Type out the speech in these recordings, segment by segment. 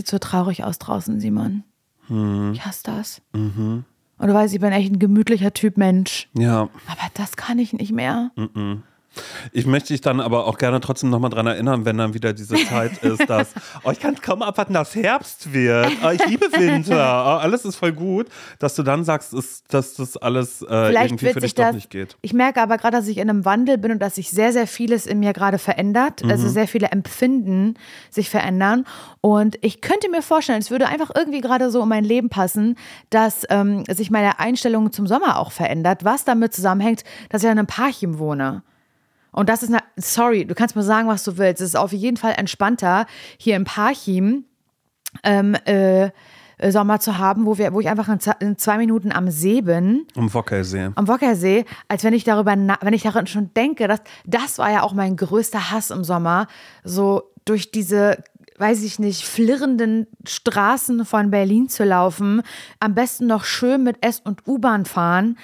sieht so traurig aus draußen, Simon. Hm. Ich hasse das. Und du weißt, ich bin echt ein gemütlicher Typ Mensch. Ja. Aber das kann ich nicht mehr. Ich möchte dich dann aber auch gerne trotzdem nochmal dran erinnern, wenn dann wieder diese Zeit ist, dass, oh, ich kann kaum abwarten, dass Herbst wird. Oh, ich liebe Winter. Oh, alles ist voll gut. Dass du dann sagst, ist, dass das alles äh, irgendwie für dich doch das. nicht geht. Ich merke aber gerade, dass ich in einem Wandel bin und dass sich sehr, sehr vieles in mir gerade verändert. Also Mhm. sehr viele Empfinden sich verändern. Und ich könnte mir vorstellen, es würde einfach irgendwie gerade so in mein Leben passen, dass ähm, sich meine Einstellung zum Sommer auch verändert, was damit zusammenhängt, dass ich in einem Parchim wohne. Und das ist eine, sorry, du kannst mir sagen, was du willst. Es ist auf jeden Fall entspannter, hier im Parchim ähm, äh, äh, Sommer zu haben, wo, wir, wo ich einfach in, in zwei Minuten am See bin Um Wockersee. am Wockersee, als wenn ich darüber, wenn ich daran schon denke, dass das war ja auch mein größter Hass im Sommer, so durch diese weiß ich nicht, flirrenden Straßen von Berlin zu laufen, am besten noch schön mit S- und U-Bahn fahren,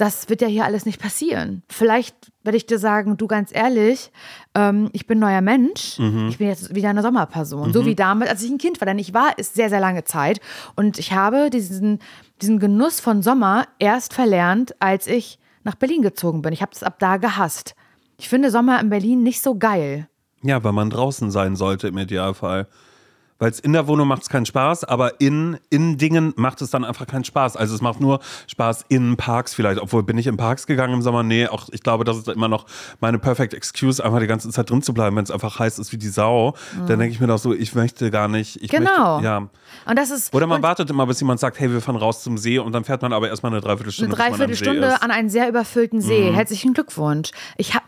das wird ja hier alles nicht passieren. Vielleicht werde ich dir sagen, du ganz ehrlich, ähm, ich bin neuer Mensch, ich bin jetzt wieder eine Sommerperson, so wie damals, als ich ein Kind war. Denn ich war es sehr, sehr lange Zeit und ich habe diesen, diesen Genuss von Sommer erst verlernt, als ich nach Berlin gezogen bin. Ich habe es ab da gehasst. Ich finde Sommer in Berlin nicht so geil. Ja, weil man draußen sein sollte im Idealfall. Weil es in der Wohnung macht es keinen Spaß, aber in, in Dingen macht es dann einfach keinen Spaß. Also es macht nur Spaß in Parks vielleicht. Obwohl, bin ich in Parks gegangen im Sommer? Nee, auch ich glaube, das ist immer noch meine perfect excuse, einfach die ganze Zeit drin zu bleiben, wenn es einfach heiß ist wie die Sau. Dann denke ich mir doch so, ich möchte gar nicht. Ich Mhm. Genau. Möchte, ja. Und das ist Oder man wartet immer, bis jemand sagt, hey, wir fahren raus zum See und dann fährt man aber erstmal eine Dreiviertelstunde. eine Dreiviertelstunde. Mhm. an einen sehr überfüllten See. Herzlichen Glückwunsch. Ich habe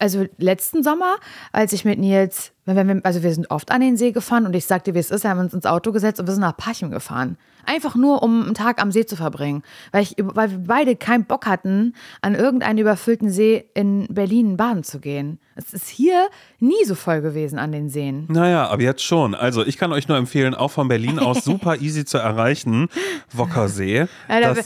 also letzten Sommer, als ich mit Nils, wenn wir, also wir sind oft an den See gefahren und ich sagte, wie es ist, haben wir uns ins Auto gesetzt und wir sind nach Parchim gefahren. Einfach nur, um einen Tag am See zu verbringen. Weil, ich, weil wir beide keinen Bock hatten, an irgendeinen überfüllten See in Berlin baden zu gehen. Es ist hier nie so voll gewesen an den Seen. Naja, aber jetzt schon. Also ich kann euch nur empfehlen, auch von Berlin aus super easy zu erreichen, Wockersee.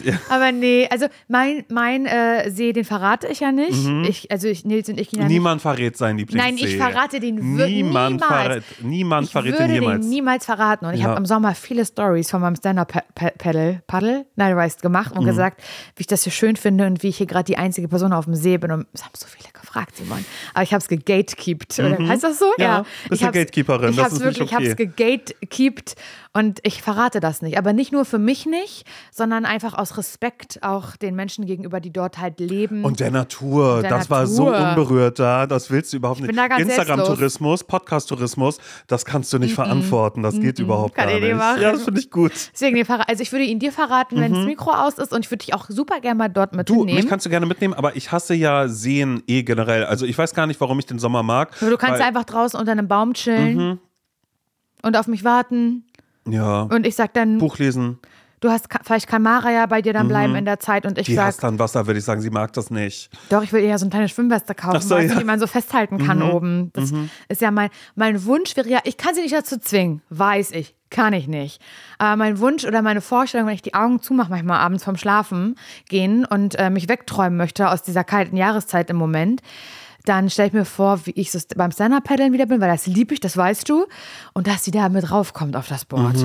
Ihr- aber nee, also mein, mein äh, See, den verrate ich ja nicht. Ich, also ich, Nils und ich gehen ja nicht Niemand verrät seinen Lieblingssee. Nein, ich verrate den wirklich Niemand verrät, niemand ich verrät würde jemals. den niemals verraten. Und ich Ja. habe im Sommer viele Stories von meinem Stand-Up-Paddle, Paddle, nein, du weißt, gemacht Mhm. und gesagt, wie ich das hier schön finde und wie ich hier gerade die einzige Person auf dem See bin. Und es haben so viele gefragt, Simon. Aber ich habe es gegatekeept. Oder heißt das so? Mhm. Ja, bist ich eine hab's- Gatekeeperin, Ich habe es wirklich, ich habe es okay. gegatekeept und ich verrate das nicht. Aber nicht nur für mich nicht, sondern einfach aus Respekt auch den Menschen gegenüber, die dort halt leben. Und der Natur, Der das war so Natur. unberührt da, das willst du überhaupt nicht. Instagram-Tourismus, Podcast-Tourismus, das kannst du nicht verantworten, das geht überhaupt Kann gar ich nicht machen. Ja, das finde ich gut. Deswegen, also ich würde ihn dir verraten, wenn das Mikro aus ist und ich würde dich auch super gerne mal dort Mhm. Du, mitnehmen. mich kannst du gerne mitnehmen, aber ich hasse ja Seen eh generell. Also ich weiß gar nicht, warum ich den Sommer mag. Nur du kannst Mhm. einfach draußen unter einem Baum chillen und auf mich warten Ja, und ich sag dann, Buch lesen. du hast vielleicht kann Mara ja bei dir dann bleiben in der Zeit und ich Die sag, hasst dann Wasser, würde ich sagen. Sie mag das nicht. doch, ich will eher so eine kleine Schwimmweste kaufen, so, ja. Mhm. die man so festhalten kann oben. Das ist ja mein, mein Wunsch wäre ja, ich kann sie nicht dazu zwingen, weiß ich. Kann ich nicht. Aber mein Wunsch oder meine Vorstellung, wenn ich die Augen zumache, manchmal abends vom Schlafen gehen und äh, mich wegträumen möchte aus dieser kalten Jahreszeit im Moment, dann stelle ich mir vor, wie ich so beim Stand-Up-Paddeln wieder bin, weil das liebe ich, das weißt du. Und dass sie da mit raufkommt auf das Board.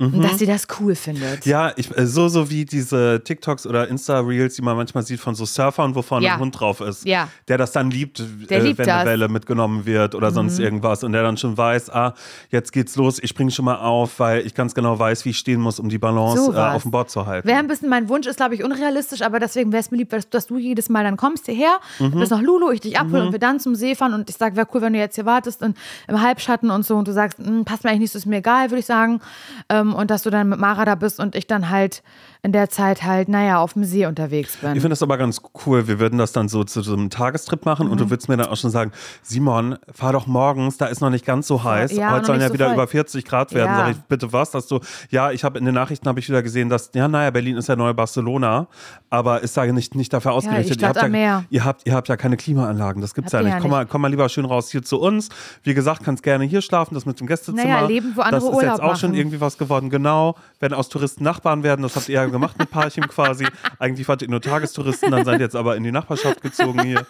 Und dass sie das cool findet. Mhm. Ja, ich, äh, so, so wie diese TikToks oder Insta-Reels, die man manchmal sieht von so Surfern, wo vorne Ja. ein Hund drauf ist. Ja. Der das dann liebt, äh, liebt wenn das. Mhm. eine Welle mitgenommen wird oder sonst irgendwas. Und der dann schon weiß, ah, jetzt geht's los, ich springe schon mal auf, weil ich ganz genau weiß, wie ich stehen muss, um die Balance So äh, auf dem Board zu halten. Wäre ein bisschen mein Wunsch, ist glaube ich unrealistisch, aber deswegen wäre es mir lieb, dass, dass du jedes Mal dann kommst hierher, Mhm. bist nach Lulu, ich dich abhole und wir dann zum See fahren und ich sage, wäre cool, wenn du jetzt hier wartest und im Halbschatten und so und du sagst, "Hm, passt mir eigentlich nicht, so ist mir egal, würde ich sagen. Ähm, und dass du dann mit Mara da bist und ich dann halt in der Zeit halt, naja, auf dem See unterwegs bin. Ich finde das aber ganz cool. Wir würden das dann so zu so einem Tagestrip machen und Mhm. du würdest mir dann auch schon sagen, Simon, fahr doch morgens, da ist noch nicht ganz so heiß. ja, Heute sollen ja so wieder voll. über 40 Grad werden. Ja. Sag ich, bitte was? Dass du, ja, ich habe in den Nachrichten habe ich wieder gesehen, dass, ja, naja, Berlin ist ja neue Barcelona, aber ist da nicht, nicht dafür ausgerichtet. Stadt ihr, habt am ja, Meer. ihr, habt, ihr habt ja keine Klimaanlagen, das gibt's Habt ja nicht. ja Komm, nicht. mal, komm mal lieber schön raus hier zu uns. Wie gesagt, kannst gerne hier schlafen, das mit dem Gästezimmer. Naja, leben, wo andere Das ist Urlaub jetzt auch schon machen. irgendwie was geworden. Genau, werden aus Touristen Nachbarn werden, das habt ihr ja gemacht mit Parchim quasi. Eigentlich wart ihr nur Tagestouristen, dann seid ihr jetzt aber in die Nachbarschaft gezogen hier.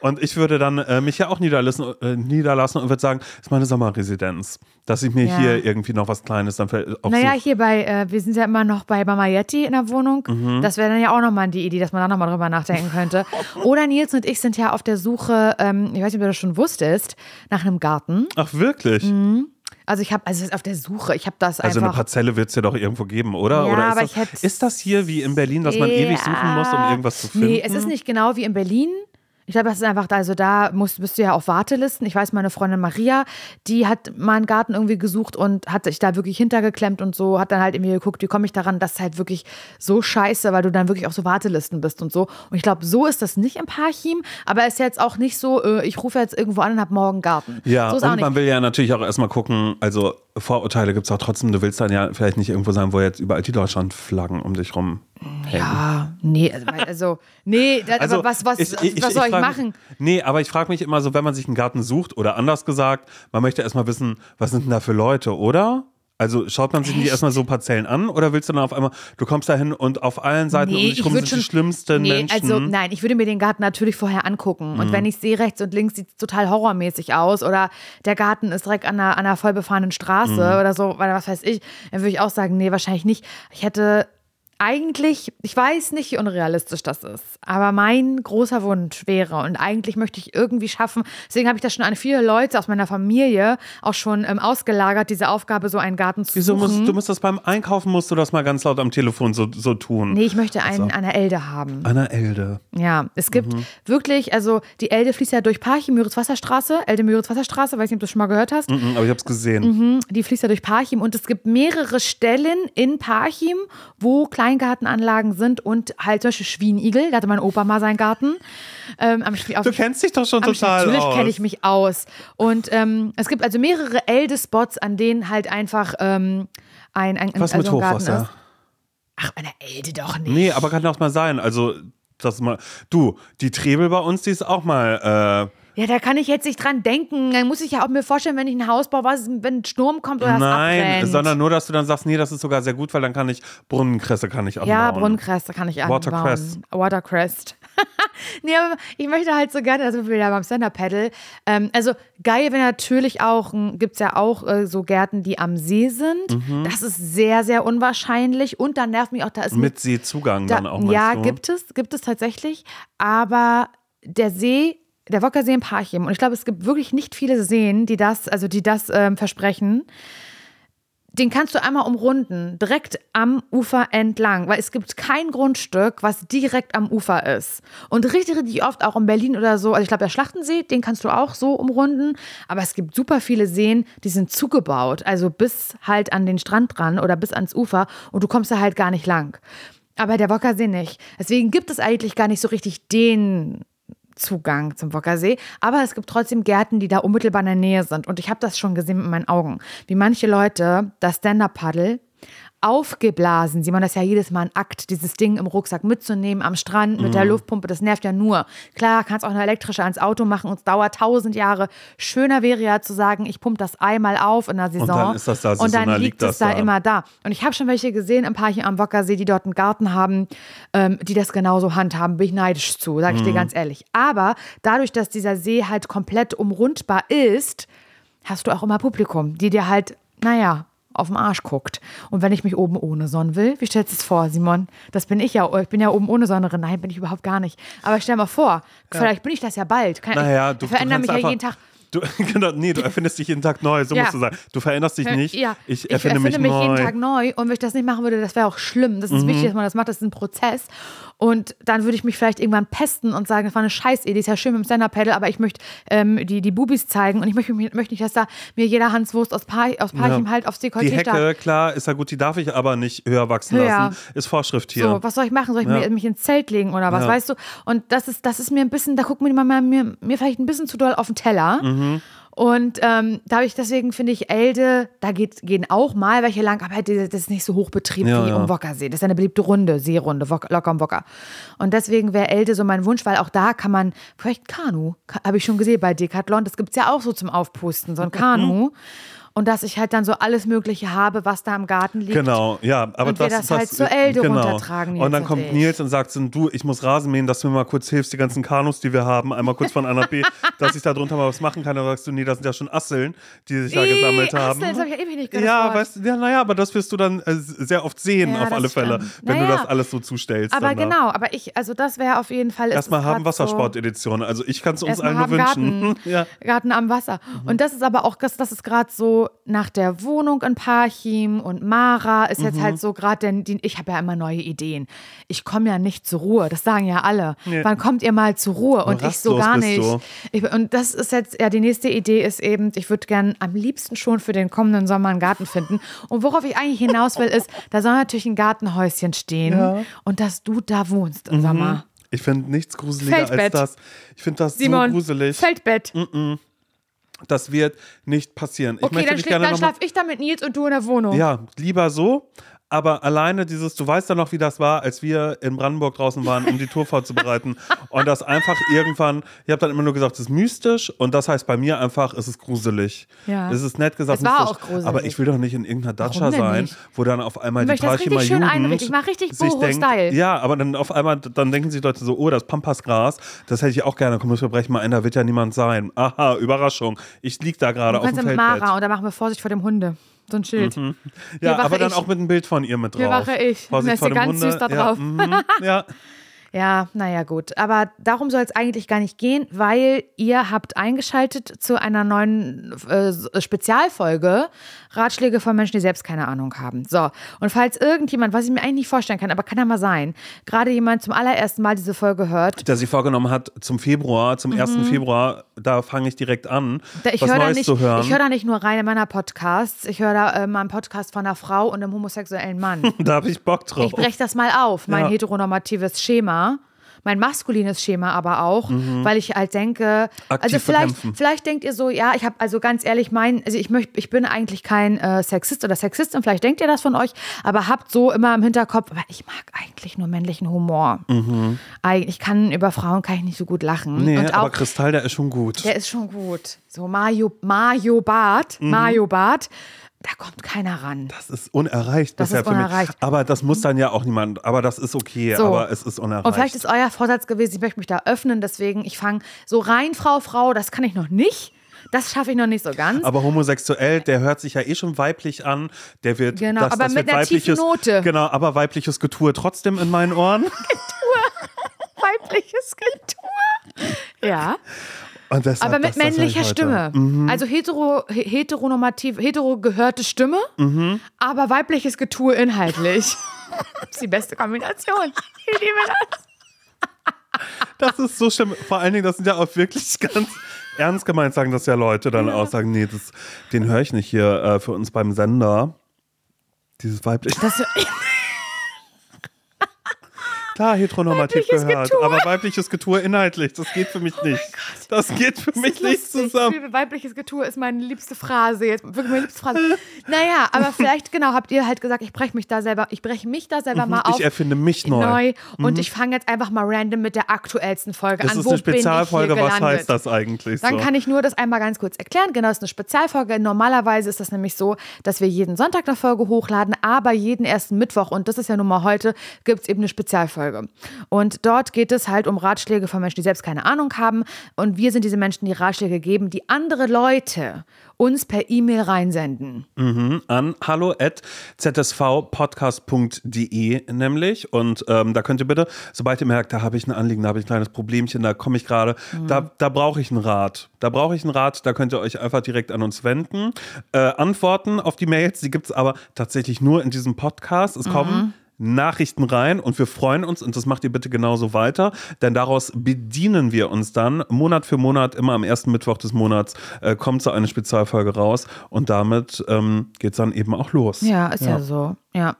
Und ich würde dann äh, mich ja auch niederlassen, äh, niederlassen und würde sagen, das ist meine Sommerresidenz. Dass ich mir Ja. hier irgendwie noch was Kleines dann für, Naja, hier bei, äh, wir sind ja immer noch bei Mama Yeti in der Wohnung. Mhm. Das wäre dann ja auch nochmal die Idee, dass man da nochmal drüber nachdenken könnte. Oder Nils und ich sind ja auf der Suche, ähm, ich weiß nicht, ob du das schon wusstest, nach einem Garten. Ach, wirklich? Also ich habe, also auf der Suche, ich habe das Also eine einfach. Parzelle wird es ja doch irgendwo geben, oder? Ja, oder ist, aber das, ich hätte- ist das hier wie in Berlin, dass man ewig suchen muss, um irgendwas zu finden? Nee, es ist nicht genau wie in Berlin. Ich glaube, das ist einfach, also da musst, bist du ja auf Wartelisten. Ich weiß, meine Freundin Maria, die hat mal einen Garten irgendwie gesucht und hat sich da wirklich hintergeklemmt und so, hat dann halt irgendwie geguckt, wie komme ich daran, das ist halt wirklich so scheiße, weil du dann wirklich auf so Wartelisten bist und so. Und ich glaube, so ist das nicht im Parchim, aber es ist jetzt auch nicht so, äh, ich rufe jetzt irgendwo an und habe morgen Garten. Ja, so und man will ja natürlich auch erstmal gucken, also Vorurteile gibt es auch trotzdem. Du willst dann ja vielleicht nicht irgendwo sein, wo jetzt überall die Deutschlandflaggen um dich rum hängen. ja, nee, also, also nee, das, aber was, was, ich- ich- was soll ich, mich- machen? Nee, aber ich frage mich immer so, wenn man sich einen Garten sucht oder anders gesagt, man möchte erstmal wissen, was sind denn da für Leute, oder? Also schaut man sich Echt? erstmal so Parzellen an oder willst du dann auf einmal, du kommst da hin und auf allen Seiten um dich rum sind die schlimmsten nee, Menschen. Also nein, ich würde mir den Garten natürlich vorher angucken. Mhm. Und wenn ich sehe, rechts und links sieht es total horrormäßig aus oder der Garten ist direkt an einer, an einer vollbefahrenen Straße Mhm. oder so, oder was weiß ich, dann würde ich auch sagen, nee, wahrscheinlich nicht. Ich hätte eigentlich, ich weiß nicht, wie unrealistisch das ist, aber mein großer Wunsch wäre und eigentlich möchte ich irgendwie schaffen, deswegen habe ich das schon an viele Leute aus meiner Familie auch schon ähm, ausgelagert, diese Aufgabe, so einen Garten zu Wieso suchen. musst du musst das beim Einkaufen musst du das mal ganz laut am Telefon so, so tun? nee, ich möchte einen an der Elde haben. Anna Elde. Ja, es gibt Mhm. wirklich, also die Elde fließt ja durch Parchim, Müritz-Wasserstraße, Elde-Müritz-Wasserstraße, weiß nicht, ob du das schon mal gehört hast. Mhm, aber ich habe es gesehen. Mhm, Die fließt ja durch Parchim und es gibt mehrere Stellen in Parchim, wo Kleingartenanlagen sind und halt zum Beispiel Schwienigel, da hatte mein Opa mal seinen Garten. Ähm, am auf Du kennst dich doch schon total Natürlich aus. kenne ich mich aus. Und ähm, es gibt also mehrere Elde-Spots, an denen halt einfach ähm, ein, ein, Was also mit ein Garten Hochwasser? ist. Ach, der Elde doch nicht. Nee, aber kann doch mal sein. Also, das mal. Du, die Trebel bei uns, die ist auch mal. Äh, Ja, da kann ich jetzt nicht dran denken. Dann muss ich ja auch mir vorstellen, wenn ich ein Haus baue, was, wenn ein Sturm kommt oder nein, abbrennt. sondern nur, dass du dann sagst, nee, das ist sogar sehr gut, weil dann kann ich Brunnenkresse kann ich anbauen. ja, Brunnenkresse kann ich anbauen. Watercress. Watercrest. nee, aber ich möchte halt so gerne, also wieder beim Stand-Up-Paddle. Ähm, also geil wäre natürlich auch, gibt es ja auch äh, so Gärten, die am See sind. Mhm. Das ist sehr, sehr unwahrscheinlich. Und dann nervt mich auch, da ist Mit Seezugang Da, dann auch, meinst ja, du? gibt es, gibt es tatsächlich. Aber der See, der Wockersee in Parchim, und ich glaube, es gibt wirklich nicht viele Seen, die das, also die das ähm, versprechen. Den kannst du einmal umrunden, direkt am Ufer entlang, weil es gibt kein Grundstück, was direkt am Ufer ist. Und richtig, richtig oft auch in Berlin oder so, also ich glaube, der Schlachtensee, den kannst du auch so umrunden, aber es gibt super viele Seen, die sind zugebaut, also bis halt an den Strand dran oder bis ans Ufer und du kommst da halt gar nicht lang. Aber der Wockersee nicht. Deswegen gibt es eigentlich gar nicht so richtig den Zugang zum Wockersee. Aber es gibt trotzdem Gärten, die da unmittelbar in der Nähe sind. Und ich habe das schon gesehen mit meinen Augen. Wie manche Leute das Stand-Up-Paddle aufgeblasen. Simon, das ist ja jedes Mal ein Akt, dieses Ding im Rucksack mitzunehmen am Strand mit der Mhm. Luftpumpe. Das nervt ja nur. Klar, kannst auch eine elektrische ans Auto machen und es dauert tausend Jahre. Schöner wäre ja zu sagen, ich pumpe das einmal auf in der Saison. dann ist das da, Und dann und liegt liegt es das da da. immer da. Und ich habe schon welche gesehen im Park hier am Wockersee, die dort einen Garten haben, ähm, die das genauso handhaben. Bin ich neidisch zu, sage ich Mhm. dir ganz ehrlich. Aber dadurch, dass dieser See halt komplett umrundbar ist, hast du auch immer Publikum, die dir halt, naja, auf den Arsch guckt. Und wenn ich mich oben ohne Sonnen will, wie stellst du es vor, Simon? Das bin ich ja. Ich bin ja oben ohne Sonnerin. Nein, bin ich überhaupt gar nicht. Aber stell mal vor, vielleicht bin ich das ja bald. Kann, Naja, ich du, verändere du mich ja jeden Tag. Du, genau, nee, du erfindest dich jeden Tag neu, so Ja. musst du sagen. Du veränderst dich nicht. Ja, ich erfinde, mich, mich neu. Mhm. jeden Tag neu und wenn ich das nicht machen würde, das wäre auch schlimm. Das ist wichtig, dass man das macht, das ist ein Prozess. Und dann würde ich mich vielleicht irgendwann pesten und sagen, das war eine Scheißidee, ist ja schön mit dem Stand-Up-Paddle, aber ich möchte ähm, die, die Bubis zeigen und ich möchte, möchte nicht, dass da mir jeder Hanswurst aus, pa aus Parchim Ja. halt aufs Die Dekolleté Hecke, starrt. klar, ist ja gut, die darf ich aber nicht höher wachsen lassen. Ist Vorschrift hier. So, was soll ich machen? Soll ich mir, mich ins Zelt legen oder was, weißt du? Und das ist, das ist mir ein bisschen, da guckt mir mal mir, mir vielleicht ein bisschen zu doll auf den Teller. Mhm. Und ähm, da habe ich deswegen finde ich Elde, da geht, gehen auch mal welche lang, aber halt das ist nicht so hochbetrieben Ja, wie ja. um Wockersee. Das ist eine beliebte Runde, Seerunde, Wok- locker am Wocker. Und deswegen wäre Elde so mein Wunsch, weil auch da kann man, vielleicht Kanu, habe ich schon gesehen bei Decathlon, das gibt es ja auch so zum Aufpusten, so ein Kanu. Und dass ich halt dann so alles Mögliche habe, was da im Garten liegt. Genau, ja. Aber Und wir das halt zur Elde genau. runtertragen, Nils Und dann und kommt ich. Nils und sagt du, ich muss Rasen mähen, dass du mir mal kurz hilfst, die ganzen Kanus, die wir haben, einmal kurz von A nach B, dass ich da drunter mal was machen kann. Dann sagst du, nee, das sind ja schon Asseln, die sich da Ih, gesammelt haben. Asseln, das hab ich ja ewig nicht gehört, Ja, das weißt du, ja, naja, aber das wirst du dann äh, sehr oft sehen, Ja, auf das alle Fälle, stimmt. wenn du Naja. das alles so zustellst. Aber dann da. genau, aber ich, also das wäre auf jeden Fall. Erstmal haben Wassersport-Edition. Also ich kann es uns allen nur haben wünschen. Garten, ja. Garten am Wasser. Und das ist aber auch, das, das ist gerade so nach der Wohnung in Parchim und Mara ist Mhm. jetzt halt so gerade, denn die, ich habe ja immer neue Ideen. Ich komme ja nicht zur Ruhe, das sagen ja alle. Nee. Wann kommt ihr mal zur Ruhe? Und ich so gar nicht. Ich, und das ist jetzt, ja, die nächste Idee ist eben, ich würde gern am liebsten schon für den kommenden Sommer einen Garten finden. Und worauf ich eigentlich hinaus will, ist, da soll natürlich ein Gartenhäuschen stehen und dass du da wohnst Mhm. im Sommer. Ich finde nichts gruseliger Feldbett. als das. Ich finde das Simon, so gruselig. Feldbett. Das wird nicht passieren. Ich Okay, möchte dann, schla gerne dann schlaf ich da mit Nils und du in der Wohnung. Ja, lieber so. Aber alleine dieses, du weißt ja noch, wie das war, als wir in Brandenburg draußen waren, um die Tour vorzubereiten. und das einfach irgendwann, ich habe dann immer nur gesagt, es ist mystisch. Und das heißt bei mir einfach, es ist gruselig. Ja. Es ist nett gesagt, Es war mystisch. auch gruselig. Aber ich will doch nicht in irgendeiner Datscha sein, nicht? wo dann auf einmal Ich die Parchimer Jugend einrichten. Ich mach richtig Boho-Style. Ja, aber dann auf einmal, dann denken sich Leute so, oh, das Pampasgras, das hätte ich auch gerne. Komm, wir brechen mal ein, da wird ja niemand sein. Aha, Überraschung. Ich lieg da gerade Du auf dem kannst mit Feldbett. Mara und da machen wir Vorsicht vor dem Hunde. So ein Schild. Ja, Hier wache aber dann ich. auch mit einem Bild von ihr mit drauf. Hier wache ich. Vorsicht ist vor ganz Hunde. süß da Ja, drauf. mhm, ja. Ja, naja, gut. Aber darum soll es eigentlich gar nicht gehen, weil ihr habt eingeschaltet zu einer neuen äh, Spezialfolge Ratschläge von Menschen, die selbst keine Ahnung haben. So, und falls irgendjemand, was ich mir eigentlich nicht vorstellen kann, aber kann ja mal sein, gerade jemand zum allerersten Mal diese Folge hört, Der sich vorgenommen hat, zum Februar, zum 1. Februar, da fange ich direkt an, Mhm. Da, ich was höre da, Neues nicht- zu hören. ich hör da nicht nur rein in meiner Podcasts, ich höre da äh, mal einen Podcast von einer Frau und einem homosexuellen Mann. da habe ich Bock drauf. Ich breche das mal auf, mein Ja. heteronormatives Schema. Mein maskulines Schema aber auch, weil ich halt denke, Mhm. Aktiv also vielleicht, vielleicht denkt ihr so, ja, ich habe also ganz ehrlich mein, also ich möchte, ich bin eigentlich kein äh, Sexist oder Sexistin, vielleicht denkt ihr das von euch, aber habt so immer im Hinterkopf, aber ich mag eigentlich nur männlichen Humor. Eig- Ich kann über Frauen kann ich nicht so gut lachen Mhm. nee, und aber auch Kristall, der ist schon gut. der ist schon gut. So Mario Mario Bart, Mhm. Mario Bart, da kommt keiner ran. das ist unerreicht Das bisher ist für unerreicht. mich. Aber das muss dann ja auch niemand. Aber das ist okay, So. aber es ist unerreicht. Und vielleicht ist euer Vorsatz gewesen, ich möchte mich da öffnen, deswegen ich fange so rein, Frau, Frau, das kann ich noch nicht. Das schaffe ich noch nicht so ganz. aber homosexuell, der hört sich ja eh schon weiblich an. Der wird Genau, das, aber das mit einer tiefen Note. Genau, aber weibliches Getue trotzdem in meinen Ohren. weibliches Getue. Ja, deshalb, aber mit das- das männlicher heute. Stimme. Mhm. Also hetero, he- heteronormativ, hetero gehörte Stimme, Mhm. aber weibliches Getue inhaltlich. das ist die beste Kombination. Ich liebe das. Das ist so schlimm. Vor allen Dingen, das sind ja auch wirklich ganz ernst gemeint, sagen das ja Leute dann auch, sagen, nee, das, den höre ich nicht hier äh, für uns beim Sender. Dieses weibliche. das Klar, heteronormativ gehört, Getue. Oh aber weibliches Getue inhaltlich, das geht für mich nicht. Das geht für mich ist nicht lustig. zusammen. Weibliches Getue ist meine liebste Phrase jetzt. Wirklich meine liebste Phrase. Naja, aber vielleicht, genau, habt ihr halt gesagt, ich breche mich da selber, ich breche mich da selber mal auf. Mhm, Ich erfinde mich neu. Mhm. und ich fange jetzt einfach mal random mit der aktuellsten Folge Das an. ist Wo eine Spezialfolge, was heißt das eigentlich Dann so? kann ich nur das einmal ganz kurz erklären. Genau, das ist eine Spezialfolge. Normalerweise ist das nämlich so, dass wir jeden Sonntag eine Folge hochladen, aber jeden ersten Mittwoch, und das ist ja nun mal heute, gibt es eben eine Spezialfolge. Und dort geht es halt um Ratschläge von Menschen, die selbst keine Ahnung haben. Und wir sind diese Menschen, die Ratschläge geben, die andere Leute uns per E-Mail reinsenden. an hallo at zsvpodcast.de nämlich. Und ähm, da könnt ihr bitte, sobald ihr merkt, da habe ich ein Anliegen, da habe ich ein kleines Problemchen, da komme ich gerade, da, da brauche ich einen Rat. Da brauche ich einen Rat, da könnt ihr euch einfach direkt an uns wenden. Äh, Antworten auf die Mails, die gibt es aber tatsächlich nur in diesem Podcast. Es kommen Nachrichten rein und wir freuen uns und das macht ihr bitte genauso weiter, denn daraus bedienen wir uns dann Monat für Monat, immer am ersten Mittwoch des Monats äh, kommt so eine Spezialfolge raus und damit ähm, geht es dann eben auch los. Ja, ist ja. so. Ja.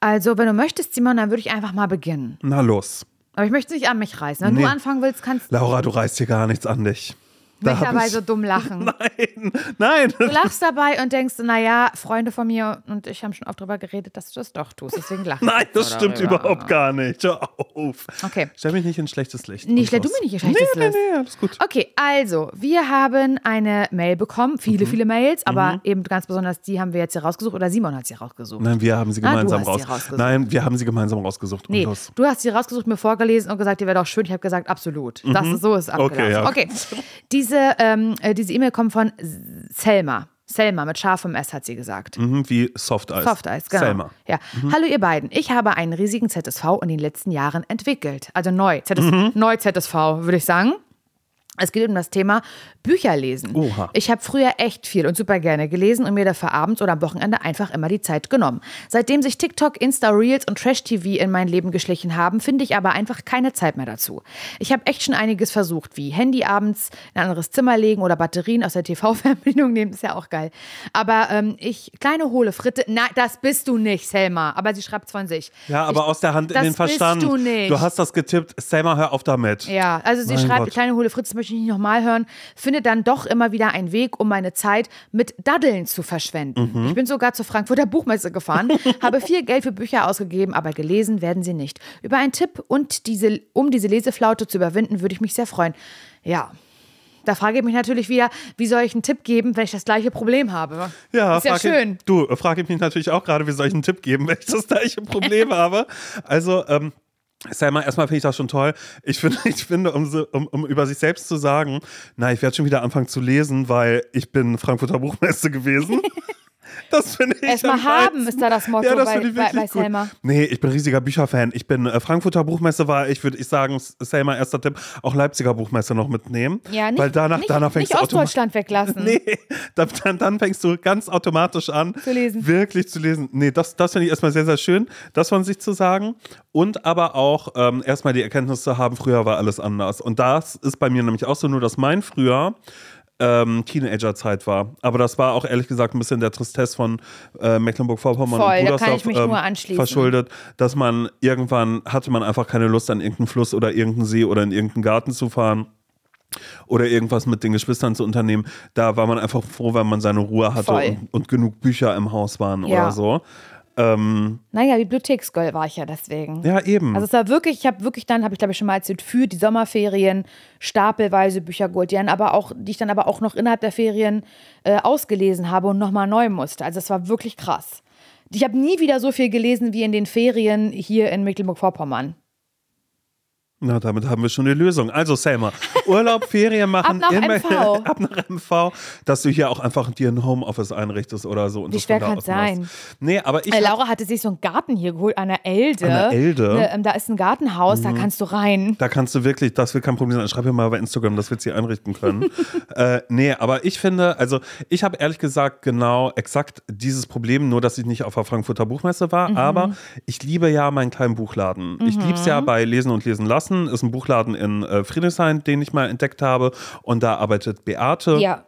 Also, wenn du möchtest, Simon, dann würde ich einfach mal beginnen. Na los. Aber ich möchte es nicht an mich reißen. Wenn Nee. du anfangen willst, kannst Laura, du reißt hier gar nichts an dich. Da Nicht dabei ich- so dumm lachen. Nein, nein. Du lachst dabei und denkst, naja, Freunde von mir und ich haben schon oft drüber geredet, dass du das doch tust. Deswegen lachen. Nein, das stimmt darüber. überhaupt gar nicht. Hör auf. Okay. Stell mich nicht in schlechtes Licht. Nee, stell du mich nicht in schlechtes nee, Licht. Nee, nee, alles gut. Okay, also, wir haben eine Mail bekommen, Mhm. viele, viele Mails, aber eben ganz besonders die haben wir jetzt hier rausgesucht oder Simon hat sie rausgesucht. Nein, wir haben sie Ah, gemeinsam sie raus. rausgesucht. Nein, wir haben sie gemeinsam rausgesucht. Nee, du hast sie rausgesucht, mir vorgelesen und gesagt, die wäre doch schön. Ich habe gesagt, absolut. Das ist so ist es abgelaufen. Mhm. ja. Okay, diese ähm, äh, diese E-Mail kommt von Selma. Selma mit scharfem S hat sie gesagt. Mhm, wie Soft Eis. Soft Eis, genau. Selma. Ja. Hallo ihr beiden. Ich habe einen riesigen ZSV in den letzten Jahren entwickelt. Also neu. ZS Mhm. Neu ZSV, würde ich sagen. Es geht um das Thema Bücher lesen. Oha. Ich habe früher echt viel und super gerne gelesen und mir dafür abends oder am Wochenende einfach immer die Zeit genommen. Seitdem sich TikTok, Insta Reels und Trash TV in mein Leben geschlichen haben, finde ich aber einfach keine Zeit mehr dazu. Ich habe echt schon einiges versucht, wie Handy abends in ein anderes Zimmer legen oder Batterien aus der TV-Fernbedienung nehmen, ist ja auch geil. Aber ähm, ich, kleine hohle Fritte, nein, das bist du nicht, Selma. Aber sie schreibt von sich. Ja, aber ich, aus der Hand in das den Verstand. Bist du nicht. Du hast das getippt. Selma, hör auf damit. Ja, also sie Mein schreibt, Gott. kleine hohle Fritz, das möchte ich nicht nochmal hören, findet dann doch immer wieder einen Weg, um meine Zeit mit Daddeln zu verschwenden. Mhm. Ich bin sogar zur Frankfurter Buchmesse gefahren, habe viel Geld für Bücher ausgegeben, aber gelesen werden sie nicht. Über einen Tipp und diese, um diese Leseflaute zu überwinden, würde ich mich sehr freuen. Ja. Da frage ich mich natürlich wieder, wie soll ich einen Tipp geben, wenn ich das gleiche Problem habe? Ja, ist ja schön. Ich, du, frage ich mich natürlich auch gerade, wie soll ich einen Tipp geben, wenn ich das gleiche Problem habe. Also, ähm, Selma, erstmal finde ich das schon toll. Ich finde, ich finde um, so- um, um über sich selbst zu sagen, na, ich werde schon wieder anfangen zu lesen, weil ich bin Frankfurter Buchmesse gewesen. Das finde ich. Erstmal haben ist da das Motto ja, das bei- bei- bei. Selma. Nee, ich bin riesiger Bücherfan. Ich bin äh, Frankfurter Buchmesse war, ich würde ich sagen, Selma, erster Tipp, auch Leipziger Buchmesse noch mitnehmen. Ja, nicht, weil danach, nicht, danach fängst nicht du automatisch Ostdeutschland weglassen. Nee, dann, dann, dann fängst du ganz automatisch an, Zu lesen. wirklich zu lesen. Nee, das, das finde ich erstmal sehr, sehr schön, das von sich zu sagen. Und aber auch ähm, erstmal die Erkenntnis zu haben, früher war alles anders. Und das ist bei mir nämlich auch so, nur dass mein früher ähm, Teenagerzeit war. Aber das war auch ehrlich gesagt ein bisschen der Tristesse von äh, Mecklenburg-Vorpommern und da kann Brudersdorf ich mich nur anschließen. verschuldet, dass man irgendwann hatte man einfach keine Lust an irgendeinen Fluss oder irgendeinen See oder in irgendeinen Garten zu fahren oder irgendwas mit den Geschwistern zu unternehmen. Da war man einfach froh, wenn man seine Ruhe hatte und, und genug Bücher im Haus waren Ja. oder so. Ähm, Naja, Bibliotheksgirl war ich ja deswegen. ja, eben. Also es war wirklich, ich habe wirklich dann, habe ich glaube ich schon mal erzählt, für die Sommerferien stapelweise Bücher geholt, die, dann aber auch, die ich dann aber auch noch innerhalb der Ferien äh, ausgelesen habe und nochmal neu musste. Also es war wirklich krass. Ich habe nie wieder so viel gelesen wie in den Ferien hier in Mecklenburg-Vorpommern. Na, damit haben wir schon die Lösung. Also, Selma, Urlaub, Ferien machen Ab nach immer MV. ab nach MV, dass du hier auch einfach dir ein Homeoffice einrichtest oder so. Und Wie schwer aus machst. sein? Nee, aber ich. Äh, Laura hatte sich so einen Garten hier geholt, an der Elde. An der Elde? Mhm. Ne, ähm, da ist ein Gartenhaus, da kannst du rein. Da kannst du wirklich, das wird kein Problem sein. Schreib mir mal bei Instagram, dass wir es hier einrichten können. äh, nee, aber ich finde, also ich habe ehrlich gesagt genau exakt dieses Problem, nur dass ich nicht auf der Frankfurter Buchmesse war. Mhm. Aber ich liebe ja meinen kleinen Buchladen. Ich liebe es ja bei Lesen und Lesen lassen. Ist ein Buchladen in äh, Friedrichshain, den ich mal entdeckt habe. Und da arbeitet Beate Ja.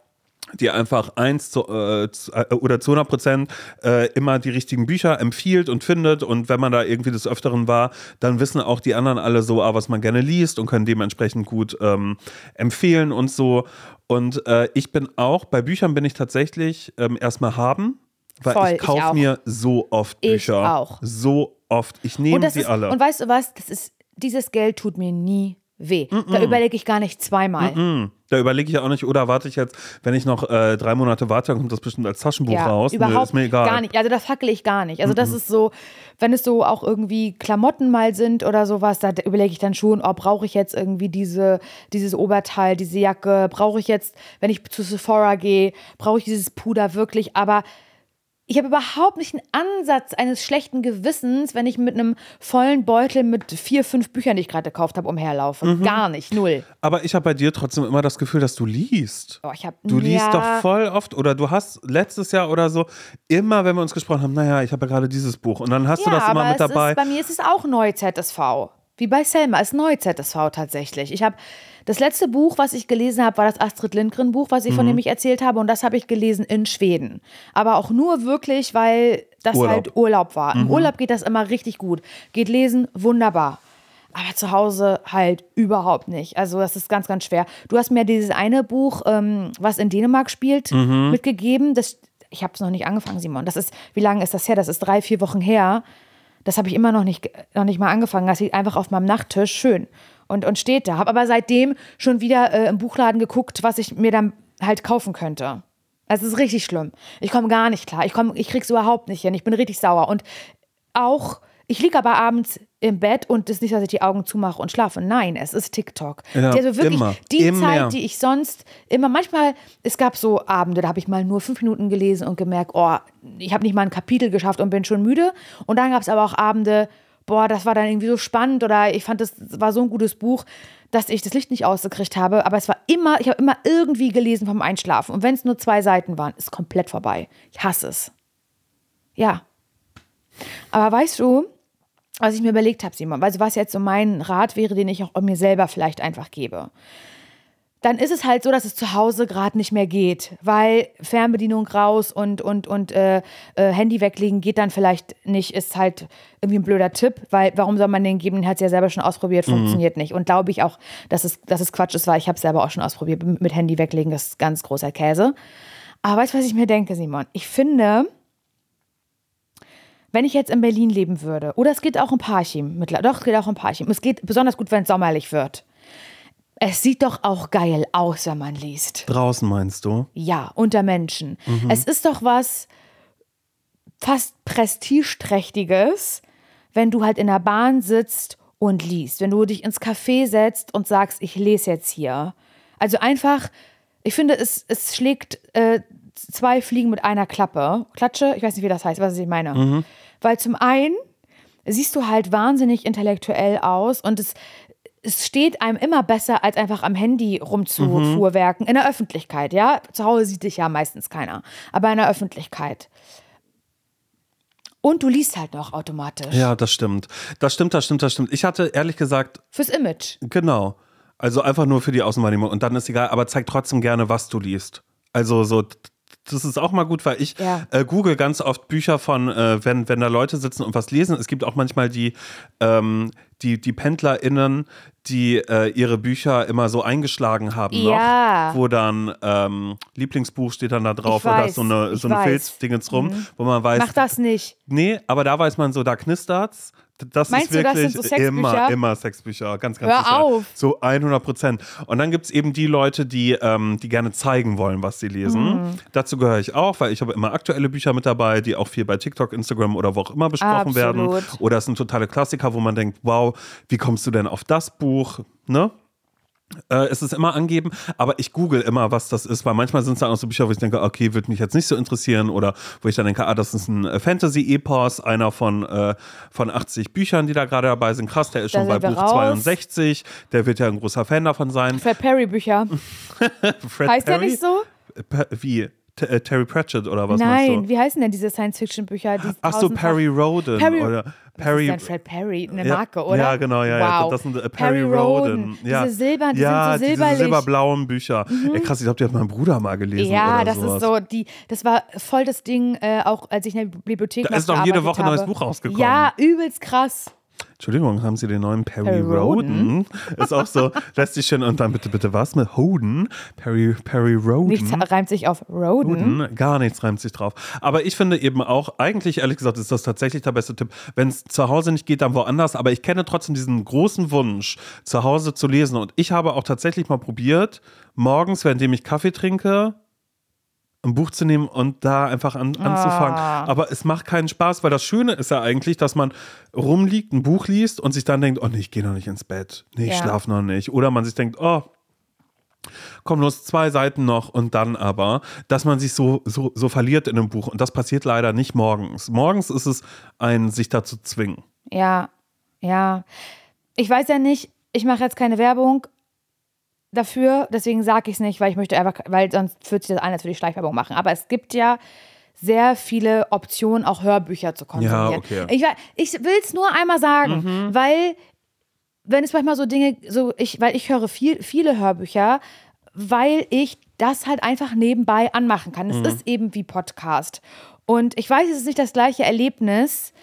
die einfach eins zu, äh, äh, oder zu 100 Prozent äh, immer die richtigen Bücher empfiehlt und findet. Und wenn man da irgendwie des Öfteren war, dann wissen auch die anderen alle so, ah, was man gerne liest und können dementsprechend gut ähm, empfehlen und so. Und äh, ich bin auch, bei Büchern bin ich tatsächlich ähm, erstmal haben, weil Voll, ich ich kaufe mir so oft Ich Bücher. auch. So oft. Ich nehme sie ist, alle. und weißt du was? Das ist, dieses Geld tut mir nie weh. Da überlege ich gar nicht zweimal. Hm, Da überlege ich ja auch nicht, oder warte ich jetzt, wenn ich noch äh, drei Monate warte, dann kommt das bestimmt als Taschenbuch raus. Nö, Überhaupt ist mir egal. gar nicht. Also da fackel ich gar nicht. Also das ist so, wenn es so auch irgendwie Klamotten mal sind oder sowas, da überlege ich dann schon, oh, brauche ich jetzt irgendwie diese, dieses Oberteil, diese Jacke, brauche ich jetzt, wenn ich zu Sephora gehe, brauche ich dieses Puder wirklich, aber ich habe überhaupt nicht einen Ansatz eines schlechten Gewissens, wenn ich mit einem vollen Beutel mit vier, fünf Büchern, die ich gerade gekauft habe, umherlaufe. Mhm. Gar nicht, null. Aber ich habe bei dir trotzdem immer das Gefühl, dass du liest. Oh, ich hab, Du liest ja, doch voll oft oder du hast letztes Jahr oder so immer, wenn wir uns gesprochen haben, naja, ich habe ja gerade dieses Buch und dann hast ja, du das immer mit dabei. Ist, bei mir ist es auch neu ZSV. Wie bei Selma, ist neu ZSV tatsächlich. Ich habe das letzte Buch, was ich gelesen habe, war das Astrid Lindgren Buch, was ich Mhm. von dem ich erzählt habe, und das habe ich gelesen in Schweden. Aber auch nur wirklich, weil das Urlaub. Mhm. halt Urlaub war. Im Urlaub geht das immer richtig gut. Geht lesen, wunderbar. Aber zu Hause halt überhaupt nicht. Also das ist ganz, ganz schwer. Du hast mir dieses eine Buch, ähm, was in Dänemark spielt, Mhm. mitgegeben. Das, ich habe es noch nicht angefangen, Simon. Das ist, wie lange ist das her? Das ist drei, vier Wochen her. Das habe ich immer noch nicht, noch nicht mal angefangen. Das liegt einfach auf meinem Nachttisch. Schön. Und, und steht da. Habe aber seitdem schon wieder äh, im Buchladen geguckt, was ich mir dann halt kaufen könnte. Es ist richtig schlimm. Ich komme gar nicht klar. Ich, komm, ich krieg's überhaupt nicht hin. Ich bin richtig sauer. Und auch, ich liege aber abends im Bett und es ist nicht, dass ich die Augen zumache und schlafe. Nein, es ist TikTok. Ja, die, also wirklich immer. die Immer. Zeit, die ich sonst immer, manchmal, es gab so Abende, da habe ich mal nur fünf Minuten gelesen und gemerkt, oh, ich habe nicht mal ein Kapitel geschafft und bin schon müde. Und dann gab es aber auch Abende, boah, das war dann irgendwie so spannend oder ich fand, das war so ein gutes Buch, dass ich das Licht nicht ausgekriegt habe. Aber es war immer, ich habe immer irgendwie gelesen vom Einschlafen. Und wenn es nur zwei Seiten waren, ist komplett vorbei. Ich hasse es. Ja. Aber weißt du, was ich mir überlegt habe, Simon, also was jetzt so mein Rat wäre, den ich auch mir selber vielleicht einfach gebe. Dann ist es halt so, dass es zu Hause gerade nicht mehr geht, weil Fernbedienung raus und, und, und äh, äh, Handy weglegen geht dann vielleicht nicht, ist halt irgendwie ein blöder Tipp, weil warum soll man den geben? Den hat es ja selber schon ausprobiert, funktioniert nicht. Und glaube ich auch, dass es, dass es Quatsch ist, weil ich habe es selber auch schon ausprobiert. Mit Handy weglegen, das ist ganz großer Käse. Aber weißt du, was ich mir denke, Simon? Ich finde, wenn ich jetzt in Berlin leben würde, oder es geht auch in Parchim, doch, es geht auch in Parchim. Es geht besonders gut, wenn es sommerlich wird. Es sieht doch auch geil aus, wenn man liest. Draußen meinst du? Ja, unter Menschen. Es ist doch was fast prestigeträchtiges, wenn du halt in der Bahn sitzt und liest. Wenn du dich ins Café setzt und sagst, ich lese jetzt hier. Also einfach, ich finde, es, es schlägt äh, zwei Fliegen mit einer Klappe. Klatsche, ich weiß nicht, wie das heißt, was ich meine. Weil zum einen siehst du halt wahnsinnig intellektuell aus und es, es steht einem immer besser, als einfach am Handy rumzufuhrwerken. In der Öffentlichkeit, ja. Zu Hause sieht dich ja meistens keiner. Aber in der Öffentlichkeit. Und du liest halt noch automatisch. Ja, das stimmt. Das stimmt, das stimmt, das stimmt. Ich hatte ehrlich gesagt, Fürs Image. genau. Also einfach nur für die Außenwahrnehmung und dann ist egal, aber zeig trotzdem gerne, was du liest. Also so, das ist auch mal gut, weil ich Ja. äh, google ganz oft Bücher von, äh, wenn, wenn da Leute sitzen und was lesen. Es gibt auch manchmal die, ähm, die, die PendlerInnen, die äh, ihre Bücher immer so eingeschlagen haben Ja. noch, wo dann ähm, Lieblingsbuch steht dann da drauf Ich oder weiß, so eine, so eine weiß. Filzdingens rum, wo man weiß, Mach das nicht. Nee, aber da weiß man so, da knistert's. Das Meinst ist du, das wirklich so immer, immer Sexbücher, ganz, ganz Hör sicher. auf. So 100 Prozent. Und dann gibt's eben die Leute, die, ähm, die gerne zeigen wollen, was sie lesen. Mhm. Dazu gehöre ich auch, weil ich habe immer aktuelle Bücher mit dabei, die auch viel bei TikTok, Instagram oder wo auch immer besprochen werden. Absolut. Oder es sind totale Klassiker, wo man denkt, wow, wie kommst du denn auf das Buch? Ne? Äh, es ist immer angeben, aber ich google immer, was das ist, weil manchmal sind es dann auch so Bücher, wo ich denke, okay, würde mich jetzt nicht so interessieren oder wo ich dann denke, ah, das ist ein äh, Fantasy-Epos, einer von, äh, von 80 Büchern, die da gerade dabei sind. Krass, der ist Da schon bei Buch raus. 62, der wird ja ein großer Fan davon sein. Fred Perry Bücher. Fred Heißt der Perry? nicht so? Wie? T äh, Terry Pratchett oder was meinst Nein, du? wie heißen denn diese Science-Fiction-Bücher? die Ach so, Perry Roden Perry- oder Perry. ist denn Fred Perry? Eine Ja, Marke, oder? Ja, genau, ja, ja. wow. Das sind äh, Perry, Roden. Ja. Diese Silber, die ja, sind so silberlich. Mhm. diese silberblauen Bücher. Ey, krass, ich glaube, die hat mein Bruder mal gelesen. Ja, das sowas. ist so, die, das war voll das Ding, äh, auch als ich in der Bibliothek Da ist doch jede Woche ein neues. Buch rausgekommen. Ja, übelst krass. Entschuldigung, haben Sie den neuen Perry, Perry Roden? Ist auch so, lässt sich schön, und dann bitte, bitte was mit Hoden? Perry, Perry Roden. Nichts reimt sich auf Roden. Roden? Gar nichts reimt sich drauf. Aber ich finde eben auch, eigentlich ehrlich gesagt, ist das tatsächlich der beste Tipp. Wenn es zu Hause nicht geht, dann woanders. Aber ich kenne trotzdem diesen großen Wunsch, zu Hause zu lesen. Und ich habe auch tatsächlich mal probiert, morgens, währenddem ich Kaffee trinke, ein Buch zu nehmen und da einfach an, anzufangen. Ah. Aber es macht keinen Spaß, weil das Schöne ist ja eigentlich, dass man rumliegt, ein Buch liest und sich dann denkt, oh nee, ich gehe noch nicht ins Bett. Nee, ich Ja. schlafe noch nicht. Oder man sich denkt, oh, komm los, zwei Seiten noch und dann aber, dass man sich so, so, so verliert in einem Buch. Und das passiert leider nicht morgens. Morgens ist es ein, sich dazu zwingen. Ja, ja. Ich weiß ja nicht, ich mache jetzt keine Werbung dafür, deswegen sage ich es nicht, weil ich möchte einfach, weil sonst fühlt sich das an, als würde ich Schleichwerbung machen. Aber es gibt ja sehr viele Optionen, auch Hörbücher zu konsumieren. Ja, okay. Mhm. Ich, ich will es nur einmal sagen, weil wenn es manchmal so Dinge, so ich, weil ich höre viel, viele Hörbücher, weil ich das halt einfach nebenbei anmachen kann. Mhm. Es ist eben wie Podcast. Und ich weiß, es ist nicht das gleiche Erlebnis,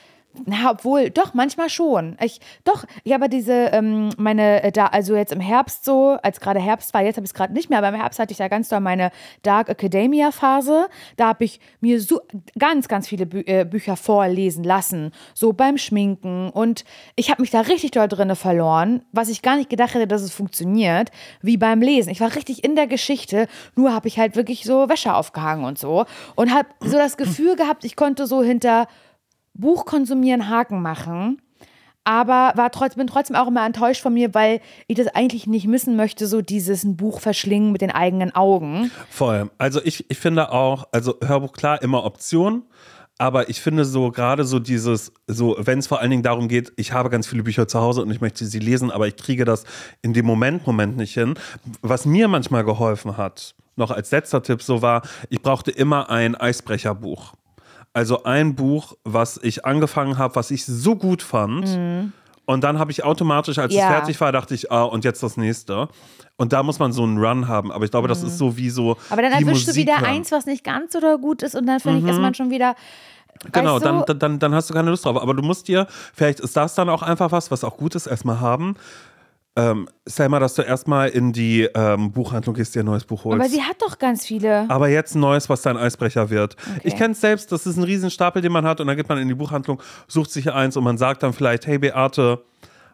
Na, obwohl, doch, manchmal schon. Ich, doch, ich habe diese, ähm, meine, äh, da, also jetzt im Herbst so, als gerade Herbst war, jetzt habe ich es gerade nicht mehr, aber im Herbst hatte ich ja ganz doll meine Dark Academia Phase. Da habe ich mir so ganz, ganz viele Bü äh, Bücher vorlesen lassen, so beim Schminken. Und ich habe mich da richtig doll drinne verloren, was ich gar nicht gedacht hätte, dass es funktioniert, wie beim Lesen. Ich war richtig in der Geschichte, nur habe ich halt wirklich so Wäsche aufgehangen und so. Und habe so das Gefühl gehabt, ich konnte so hinter Buch konsumieren Haken machen. Aber war trotz, bin trotzdem auch immer enttäuscht von mir, weil ich das eigentlich nicht missen möchte, so dieses ein Buch verschlingen mit den eigenen Augen. Voll. Also ich, ich finde auch, also Hörbuch klar, immer Option. Aber ich finde so gerade so dieses, so wenn es vor allen Dingen darum geht, ich habe ganz viele Bücher zu Hause und ich möchte sie lesen, aber ich kriege das in dem Moment, Moment nicht hin. Was mir manchmal geholfen hat, noch als letzter Tipp so war, ich brauchte immer ein Eisbrecherbuch. Also ein Buch, was ich angefangen habe, was ich so gut fand. Mhm. Und dann habe ich automatisch, als Ja. es fertig war, dachte ich, ah, und jetzt das nächste. Und da muss man so einen Run haben. Aber ich glaube, das ist so wie so. Mhm. Aber dann erwischst du wieder hören. eins, was nicht ganz so doll gut ist und dann finde ich, ist man schon wieder. Genau, weißt du, dann, dann- dann, dann hast du keine Lust drauf. Aber du musst dir, vielleicht ist das dann auch einfach was, was auch gut ist, erstmal haben. Ähm, Selma, dass du erstmal in die ähm, Buchhandlung gehst, dir ein neues Buch holst. Aber sie hat doch ganz viele. Aber jetzt ein neues, was dein Eisbrecher wird. Ich kenne es selbst, das ist ein Riesenstapel, den man hat und dann geht man in die Buchhandlung, sucht sich eins und man sagt dann vielleicht, hey Beate,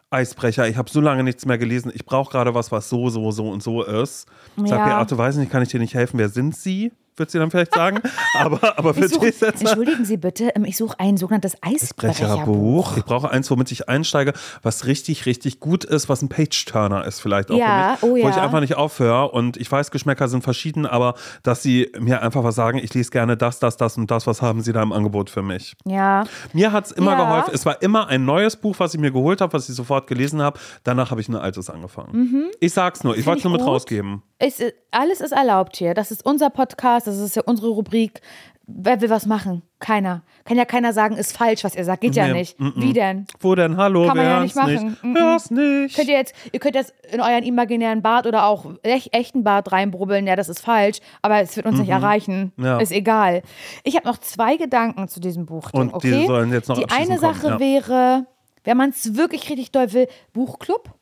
Eisbrecher, ich habe so lange nichts mehr gelesen, ich brauche gerade was, was so, so, so und so ist. Sagt Ja. Beate, weiß nicht, kann ich dir nicht helfen, wer sind sie? Wird sie dann vielleicht sagen. aber, aber für such, dich jetzt entschuldigen Sie bitte, ähm, ich suche ein sogenanntes Eisbrecherbuch. Brecherbuch. Ich brauche eins, womit ich einsteige, was richtig, richtig gut ist, was ein Page-Turner ist vielleicht auch Ja, für mich. oh Wo ich einfach nicht aufhöre und ich weiß, Geschmäcker sind verschieden, aber dass sie mir einfach was sagen, ich lese gerne das, das, das und das, was haben sie da im Angebot für mich. Ja. Mir hat es immer Ja. geholfen. Es war immer ein neues Buch, was ich mir geholt habe, was ich sofort gelesen habe. Danach habe ich ein altes angefangen. Ich sag's nur, ich wollte es Mhm. nur mit gut. rausgeben. Es, ist- alles ist erlaubt hier. Das ist unser Podcast, das ist ja unsere Rubrik. Wer will was machen? Keiner. Kann ja keiner sagen, ist falsch, was ihr sagt. Geht ja Nee, nicht. Wie denn? Wo denn? Hallo, Kann man ja nicht machen. Hör's nicht. Könnt ihr jetzt, ihr könnt jetzt in euren imaginären Bart oder auch echt, echten Bart reinbrubbeln, ja, das ist falsch, aber es wird uns nicht erreichen. Ja. Ist egal. Ich habe noch zwei Gedanken zu diesem Buch. Und die okay? sollen jetzt noch Die eine kommen, Sache ja. wäre, wenn man es wirklich richtig doll will, Buchclub.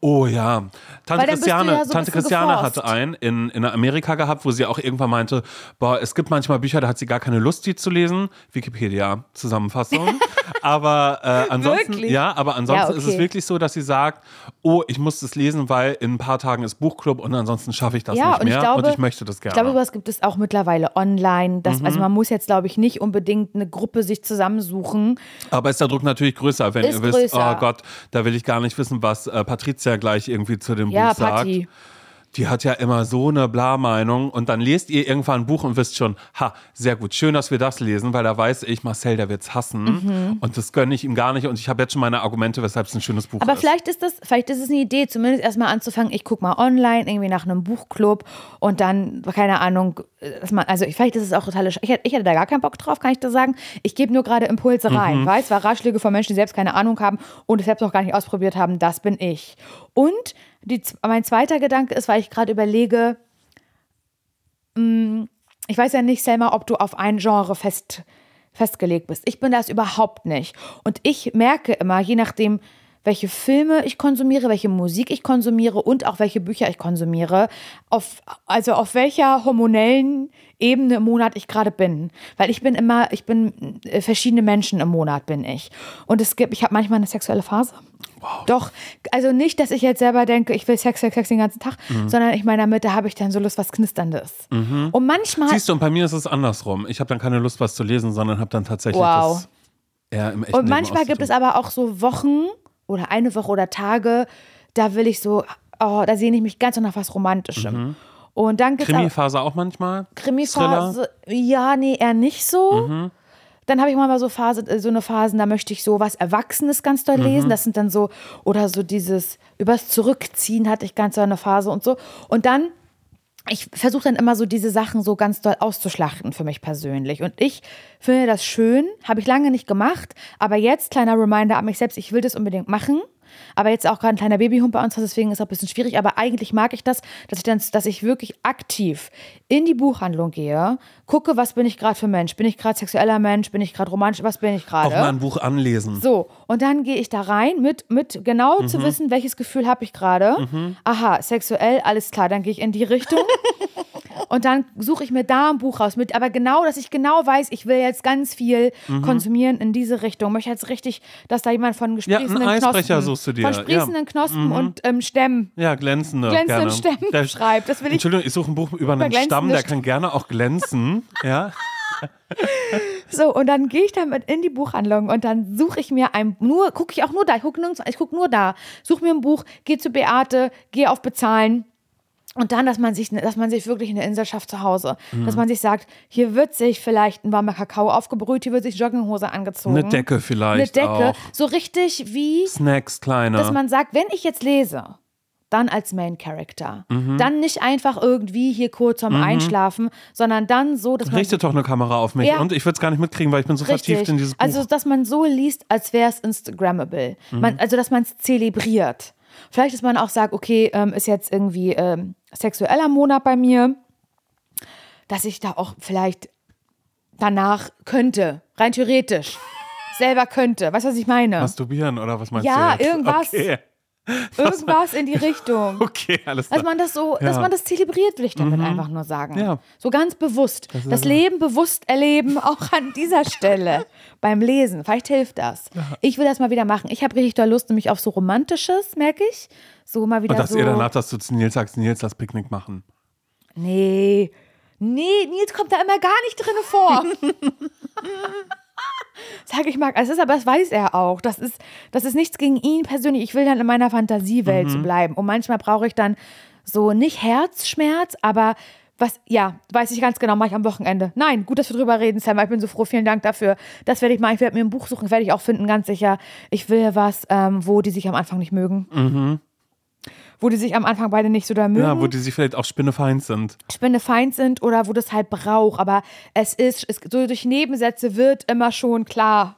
Oh ja. Tante Christiane, ja so Tante Christiane hatte einen in, in Amerika gehabt, wo sie auch irgendwann meinte, boah, es gibt manchmal Bücher, da hat sie gar keine Lust, die zu lesen. Wikipedia, Zusammenfassung. aber äh, ansonsten, Wirklich? ja, aber ansonsten Ja, ist es okay. wirklich so, dass sie sagt, oh, ich muss das lesen, weil in ein paar Tagen ist Buchclub und ansonsten schaffe ich das Ja, nicht und ich mehr glaube, und ich möchte das gerne. Ich glaube, sowas gibt es auch mittlerweile online. Das, Mhm. Also man muss jetzt, glaube ich, nicht unbedingt eine Gruppe sich zusammensuchen. Aber ist der Druck natürlich größer, wenn Ist ihr wisst, größer. oh Gott, da will ich gar nicht wissen, was äh, Patricia gleich irgendwie zu dem Ja, Buch sagt. Patti. Die hat ja immer so eine Bla-Meinung und dann lest ihr irgendwann ein Buch und wisst schon, ha, sehr gut, schön, dass wir das lesen, weil da weiß ich, Marcel, der wird's hassen Mhm. und das gönne ich ihm gar nicht und ich habe jetzt schon meine Argumente, weshalb es ein schönes Buch Aber ist. vielleicht ist das, vielleicht ist es eine Idee, zumindest erstmal anzufangen, ich gucke mal online, irgendwie nach einem Buchclub und dann, keine Ahnung, dass man, also vielleicht ist es auch total, ich hätte, ich hätte da gar keinen Bock drauf, kann ich da sagen. Ich gebe nur gerade Impulse rein, weiß, weil Ratschläge von Menschen, die selbst keine Ahnung haben und es selbst noch gar nicht ausprobiert haben, das bin ich. Und die, mein zweiter Gedanke ist, weil ich gerade überlege, mh, ich weiß ja nicht, Selma, ob du auf ein Genre fest, festgelegt bist. Ich bin das überhaupt nicht. Und ich merke immer, je nachdem, welche Filme ich konsumiere, welche Musik ich konsumiere und auch welche Bücher ich konsumiere, auf, also auf welcher hormonellen Ebene im Monat ich gerade bin. Weil ich bin immer, ich bin äh, verschiedene Menschen im Monat bin ich. Und es gibt, ich habe manchmal eine sexuelle Phase. Doch, also nicht, dass ich jetzt selber denke, ich will Sex, Sex, Sex den ganzen Tag, sondern ich meine damit, da habe ich dann so Lust, was Knisterndes. Und manchmal, Siehst du, und bei mir ist es andersrum. Ich habe dann keine Lust, was zu lesen, sondern habe dann tatsächlich Wow. das eher im echten und manchmal gibt es aber auch so Wochen oder eine Woche oder Tage, da will ich so, oh, da sehne ich mich ganz so nach was Romantischem. Und dann gibt es Krimi-Phase auch manchmal? Krimi-Phase, ja, nee, eher nicht so. Dann habe ich mal so Phase, äh, so eine Phasen, da möchte ich so was Erwachsenes ganz doll lesen. Das sind dann so, oder so dieses übers Zurückziehen hatte ich ganz so eine Phase und so. Und dann, ich versuche dann immer so diese Sachen so ganz doll auszuschlachten für mich persönlich. Und ich finde das schön, habe ich lange nicht gemacht, aber jetzt, kleiner Reminder an mich selbst, ich will das unbedingt machen. Aber jetzt auch gerade ein kleiner Babyhund bei uns, deswegen ist es auch ein bisschen schwierig. Aber eigentlich mag ich das, dass ich dann, dass ich wirklich aktiv in die Buchhandlung gehe, gucke, was bin ich gerade für Mensch? Bin ich gerade sexueller Mensch? Bin ich gerade romantisch? Was bin ich Auch mal gerade? ein Buch anlesen. So, und dann gehe ich da rein mit, mit genau Mhm. zu wissen, welches Gefühl habe ich gerade. Aha, sexuell, alles klar, dann gehe ich in die Richtung. und dann suche ich mir da ein Buch raus. Mit, aber genau, dass ich genau weiß, ich will jetzt ganz viel Mhm. konsumieren in diese Richtung. Möchte jetzt richtig, dass da jemand von gesprießenden Eisbrecher Knospen, suchst du dir, von ja. Mhm. sprießenden Knospen und ähm, Stämmen Ja, glänzende. glänzenden gerne. Stämmen Der- schreibt. Das will ich Entschuldigung, ich suche ein Buch über einen glänzende Stamm, der kann gerne auch glänzen. Ja. So, und dann gehe ich damit in die Buchhandlung und dann suche ich mir ein, nur, gucke ich auch nur da, ich gucke nirgends, ich gucke nur da, suche mir ein Buch, gehe zu Beate, gehe auf Bezahlen. Und dann, dass man sich, dass man sich wirklich eine Insel schafft zu Hause. Dass Mhm. man sich sagt, hier wird sich vielleicht ein warmer Kakao aufgebrüht, hier wird sich Jogginghose angezogen. Eine Decke Eine vielleicht Decke. auch. So richtig wie, Snacks, kleine. dass man sagt, wenn ich jetzt lese, dann als Main Character. Mhm. Dann nicht einfach irgendwie hier kurz zum Einschlafen, sondern dann so, dass man Richtet doch eine Kamera auf mich. Ja. Und ich würde es gar nicht mitkriegen, weil ich bin so vertieft in dieses Buch. Mhm. Also, dass man so liest, als wäre es Instagrammable. Man, also, dass man es zelebriert. Vielleicht, dass man auch sagt, okay, ähm, ist jetzt irgendwie ähm, sexueller Monat bei mir, dass ich da auch vielleicht danach könnte, rein theoretisch, selber könnte. Weißt du, was ich meine? Masturbieren oder was meinst Ja, du? jetzt? irgendwas. Okay. Irgendwas in die Richtung. Okay, alles klar. Dass man das so, dass Ja. Mhm. man das zelebriert, will ich damit einfach nur sagen. Ja. So ganz bewusst. Das, Leben bewusst erleben, auch an dieser Stelle beim Lesen. Vielleicht hilft das. Ich will das mal wieder machen. Ich habe richtig doll Lust, nämlich auf so Romantisches, merke ich. So mal wieder Und dass so. ihr danach das zu Nils sagst, Nils, das Picknick machen. Nee. Nee, Nils kommt da immer gar nicht drin vor. Sag ich mag, es ist aber, das weiß er auch. Das ist, das ist nichts gegen ihn persönlich. Ich will dann in meiner Fantasiewelt Mhm. bleiben. Und manchmal brauche ich dann so nicht Herzschmerz, aber was, ja, weiß ich ganz genau, mache ich am Wochenende. Nein, gut, dass wir drüber reden, Selma. Ich bin so froh, vielen Dank dafür. Das werde ich machen. Ich werde mir ein Buch suchen, werde ich auch finden, ganz sicher. Ich will was, ähm, wo die sich am Anfang nicht mögen. Wo die sich am Anfang beide nicht so da mögen. Mhm. Ja, wo die sich vielleicht auch spinnefeind sind. Spinne feind sind oder wo das halt braucht. Aber es ist, es, so durch Nebensätze wird immer schon klar.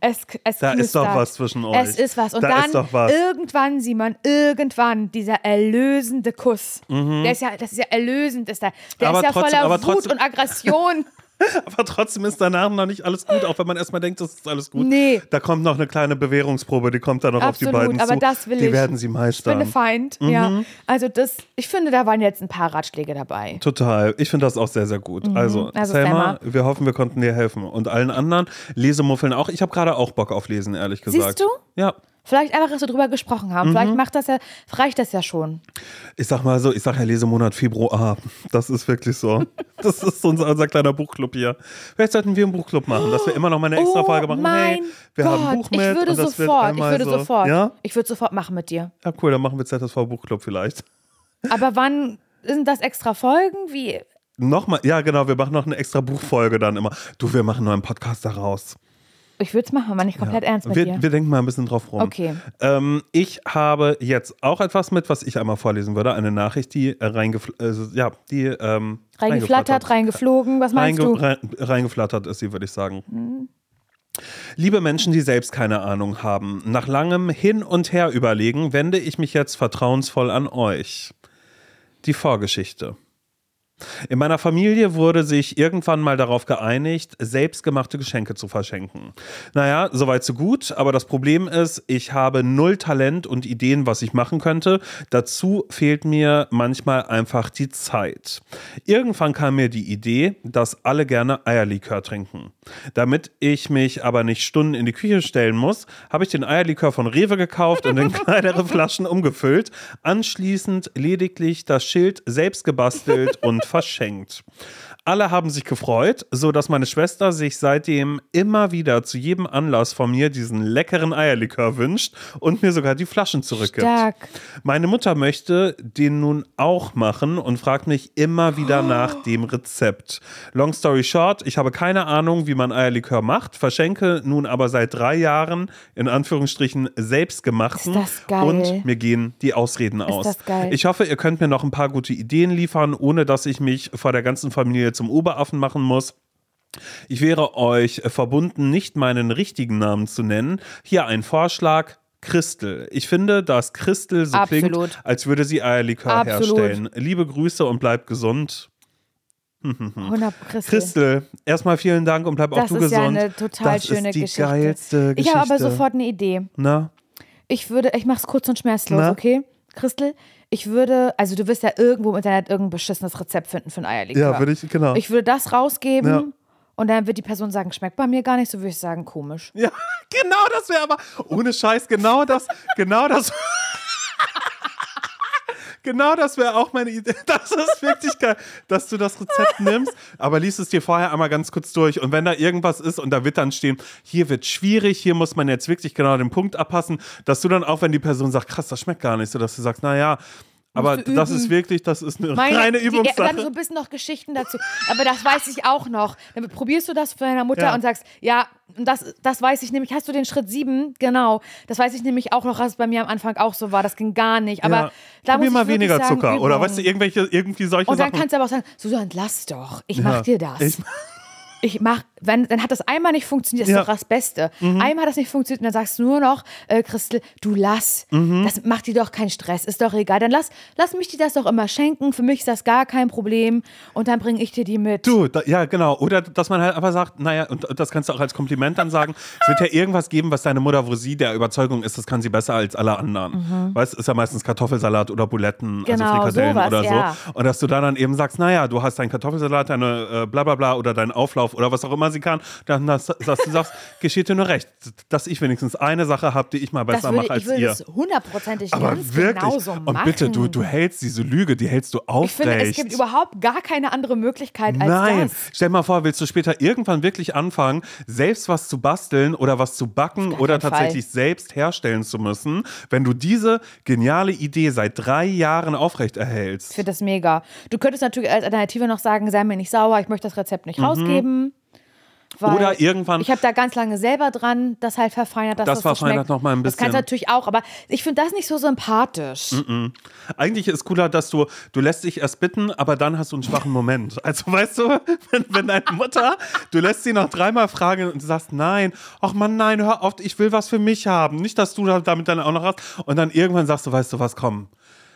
Es, es Mhm. Da ist doch was zwischen euch. Es ist was. Und Da dann ist doch was. irgendwann, Simon, irgendwann dieser erlösende Kuss. Der ist ja, das ist ja erlösend, ist der. Der Mhm. Aber ist ja trotzdem- voller Wut trotzdem- und Aggression. Aber trotzdem ist danach noch nicht alles gut, auch wenn man erstmal denkt, das ist alles gut. Nee. Da kommt noch eine kleine Bewährungsprobe, die kommt dann noch auf die Absolut, beiden aber zu. das will die ich. werden sie meistern. Spinne feind. Mhm. Ja. Also das, ich finde, da waren jetzt ein paar Ratschläge dabei. Total. Ich finde das auch sehr, sehr gut. Also, Also, Selma, Selma. wir hoffen, wir konnten dir helfen. Und allen anderen Lesemuffeln auch. Ich habe gerade auch Bock auf Lesen, ehrlich gesagt. Siehst du? Ja. Vielleicht einfach, dass wir drüber gesprochen haben. Mhm. Vielleicht macht das ja, reicht das ja schon. Ich sag mal so, ich sag ja Lesemonat Februar. Das ist wirklich so. Das ist unser, unser kleiner Buchclub hier. Vielleicht sollten wir einen Buchclub machen, dass wir immer noch mal eine extra Folge machen. Oh mein hey, wir Gott, haben ein Buch mit. ich würde und das wird sofort, ich würde so. sofort, Ja? ich würde sofort machen mit dir. ja, cool, dann machen wir ZSV Buchclub vielleicht. Aber wann sind das extra Folgen? Wie? Nochmal, ja genau, wir machen noch eine extra Buchfolge dann immer. Du, wir machen noch einen Podcast daraus. Ich würde es machen, aber nicht komplett ernst mit wir, dir. wir denken mal ein bisschen drauf rum. Okay. Ähm, ich habe jetzt auch etwas mit, was ich einmal vorlesen würde. Eine Nachricht, die äh, reingefl äh, ja, die ähm, Reingeflattert, reingeflogen, was meinst Reinge du? Rein, reingeflattert ist sie, würde ich sagen. Liebe Menschen, die selbst keine Ahnung haben, nach langem Hin und Her überlegen, wende ich mich jetzt vertrauensvoll an euch. Die Vorgeschichte. In meiner Familie wurde sich irgendwann mal darauf geeinigt, selbstgemachte Geschenke zu verschenken. Naja, soweit so gut, aber das Problem ist, ich habe null Talent und Ideen, was ich machen könnte. Dazu fehlt mir manchmal einfach die Zeit. Irgendwann kam mir die Idee, dass alle gerne Eierlikör trinken. Damit ich mich aber nicht Stunden in die Küche stellen muss, habe ich den Eierlikör von Rewe gekauft und in kleinere Flaschen umgefüllt. Anschließend lediglich das Schild selbst gebastelt und verschenkt. Alle haben sich gefreut, so dass meine Schwester sich seitdem immer wieder zu jedem Anlass von mir diesen leckeren Eierlikör wünscht und mir sogar die Flaschen zurückgibt. Stark. Meine Mutter möchte den nun auch machen und fragt mich immer wieder nach dem Rezept. Long story short, ich habe keine Ahnung, wie man Eierlikör macht, verschenke nun aber seit drei Jahren in Anführungsstrichen selbstgemachten Ist und mir gehen die Ausreden aus. das geil. Ich hoffe, ihr könnt mir noch ein paar gute Ideen liefern, ohne dass ich mich vor der ganzen Familie zum Oberaffen machen muss. Ich wäre euch verbunden, nicht meinen richtigen Namen zu nennen. Hier ein Vorschlag. Christel. Ich finde, dass Christel so Absolut. klingt, als würde sie Eierlikör Absolut. herstellen. Liebe Grüße und bleib gesund. 100 Christel. Christel, erstmal vielen Dank und bleib auch Das du ist ja gesund. eine total das schöne ist die Geschichte. geilste Ich Geschichte. habe aber sofort eine Idee. Na? Ich würde, ich mach's kurz und schmerzlos, Na? okay? Christel, ich würde, also du wirst ja irgendwo im Internet irgendein beschissenes Rezept finden für ein Eierlikör. Ja, würde ich, genau. Ich würde das rausgeben Ja. und dann wird die Person sagen, schmeckt bei mir gar nicht, so würde ich sagen, komisch. ja, genau das wäre aber, ohne Scheiß, genau das, genau das. Genau das wäre auch meine Idee. Das ist wirklich geil, dass du das Rezept nimmst, aber liest es dir vorher einmal ganz kurz durch. Und wenn da irgendwas ist und da wird dann stehen, hier wird schwierig, hier muss man jetzt wirklich genau den Punkt abpassen, dass du dann auch, wenn die Person sagt, krass, das schmeckt gar nicht so, dass du sagst, naja, aber das ist wirklich, das ist eine Meine, reine die- Dann so Übungssache. ein bisschen noch Geschichten dazu. Aber das weiß ich auch noch. Dann probierst du das für deine Mutter Ja. und sagst, ja, das, das weiß ich nämlich. Hast du den Schritt sieben? Genau. Das weiß ich nämlich auch noch, dass es bei mir am Anfang auch so war. Das ging gar nicht. Aber ja. da Probier muss mal weniger sagen, Zucker oder Übung. weißt du, irgendwelche, irgendwie solche Und dann Sachen. kannst du aber auch sagen, Susan, lass doch. Ich Ja. mach dir das. Ich- Ich mach, wenn, dann hat das einmal nicht funktioniert, das ist Ja. Mhm. doch das Beste. Einmal hat das nicht funktioniert und dann sagst du nur noch, äh, Christel, du lass. Mhm. Das macht dir doch keinen Stress, ist doch egal. Dann lass, lass mich dir das doch immer schenken. Für mich ist das gar kein Problem. Und dann bringe ich dir die mit. Du, da, ja, genau. Oder dass man halt einfach sagt, naja, und das kannst du auch als Kompliment dann sagen, es wird ja irgendwas geben, was deine Mutter, wo sie der Überzeugung ist, das kann sie besser als alle anderen. Weißt du, ist ja meistens Kartoffelsalat oder Buletten, Mhm. Genau, also Frikadellen sowas, oder so. ja. Und dass du da dann eben sagst, naja, du hast deinen Kartoffelsalat, deine äh, bla bla bla oder deinen Auflauf oder was auch immer sie kann, dann dass, dass du sagst, geschieht dir nur recht, dass ich wenigstens eine Sache habe, die ich mal besser mache als ich ihr. das hundertprozentig Aber wirklich. genauso und machen. bitte, du, du hältst diese Lüge, die hältst du ich aufrecht. finde, es gibt überhaupt gar keine andere Möglichkeit als Nein, das. stell mal vor, willst du später irgendwann wirklich anfangen, selbst was zu basteln oder was zu backen oder tatsächlich selbst herstellen zu müssen, wenn du diese geniale Idee seit drei Jahren Ich aufrechterhältst? finde das mega. Du könntest natürlich als Alternative noch sagen, sei mir nicht sauer, ich möchte das Rezept nicht rausgeben. Mhm. Oder irgendwann- Ich habe da ganz lange selber dran, das halt verfeinert, dass Das das, so verfeinert schmeckt. noch mal ein Das kannst du bisschen. natürlich auch, aber ich finde das nicht so sympathisch. Eigentlich ist cooler, dass du, du lässt dich erst bitten, aber dann hast du einen schwachen Moment. Also weißt du, wenn, wenn deine Mutter, du lässt sie noch dreimal fragen und du sagst, nein, ach man, nein, hör auf, ich will was für mich haben. Nicht, dass du da- damit dann auch noch hast. Und dann irgendwann sagst du, weißt du was, komm.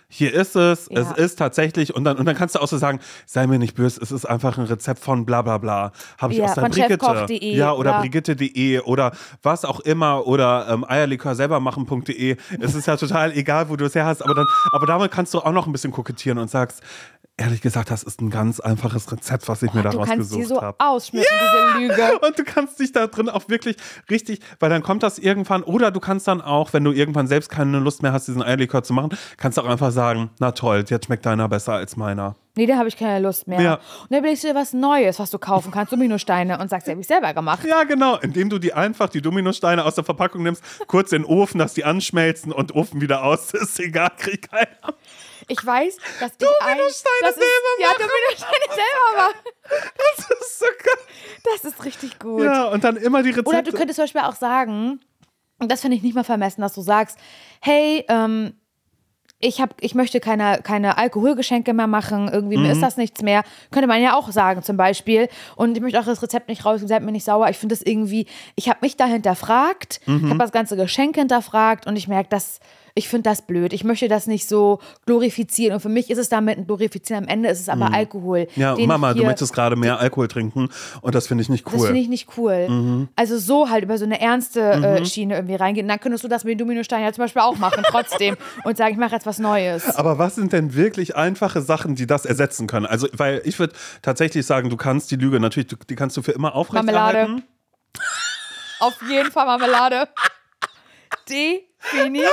Hier ist es, Ja. es ist tatsächlich, und dann, und dann kannst du auch so sagen, sei mir nicht böse, es ist einfach ein Rezept von bla bla bla. Habe ich Ja, aus der Brigitte. Ja, oder ja. brigitte.de oder was auch immer oder ähm, Eierlikör selber machen.de. Es ist ja total egal, wo du es her hast, aber, dann, aber damit kannst du auch noch ein bisschen kokettieren und sagst, ehrlich gesagt, das ist ein ganz einfaches Rezept, was ich mir Du daraus kannst die gesucht so habe. ausschmücken, diese Lüge. Und du kannst dich da drin auch wirklich richtig, weil dann kommt das irgendwann, oder du kannst dann auch, wenn du irgendwann selbst keine Lust mehr hast, diesen Eierlikör zu machen, kannst du auch einfach sagen, na toll, jetzt schmeckt deiner besser als meiner. Nee, da habe ich keine Lust mehr. Ja. Und dann überlegst du dir was Neues, was du kaufen kannst, Dominosteine und sagst, die habe ich selber gemacht. Ja, genau. Indem du die einfach, die Dominosteine aus der Verpackung nimmst, kurz in den Ofen, dass die anschmelzen und Ofen wieder aus. ist egal, krieg keiner. Ich weiß, dass ich ein, das ist, selber Ja. Dominosteine selber machen. Das ist so geil. Das ist richtig gut. Ja, und dann immer die Rezepte. Oder du könntest zum Beispiel auch sagen, und das finde ich nicht mal vermessen, dass du sagst, hey, ähm, ich, hab, ich möchte keine, keine Alkoholgeschenke mehr machen, irgendwie Mhm. mir ist das nichts mehr. Könnte man ja auch sagen zum Beispiel. Und ich möchte auch das Rezept nicht raus, seid mir nicht sauer. Ich finde das irgendwie, ich habe mich da hinterfragt, Mhm. ich habe das ganze Geschenk hinterfragt und ich merke, dass ich finde das blöd. Ich möchte das nicht so glorifizieren. Und für mich ist es damit ein Glorifizieren. Am Ende ist es aber Alkohol. Mhm. ja, den Mama, ich du hier- möchtest gerade mehr Alkohol trinken und das finde ich nicht das cool. Mhm. finde ich nicht cool. Also so halt über so eine ernste äh, Schiene irgendwie reingehen. Dann könntest du das mit den Dominosteinen ja zum Beispiel auch machen, trotzdem. und sagen, ich mache jetzt was Neues. Aber was sind denn wirklich einfache Sachen, die das ersetzen können? Also, weil ich würde tatsächlich sagen, du kannst die Lüge natürlich, die kannst du für immer aufrechterhalten. Auf jeden Fall Marmelade. Definitiv.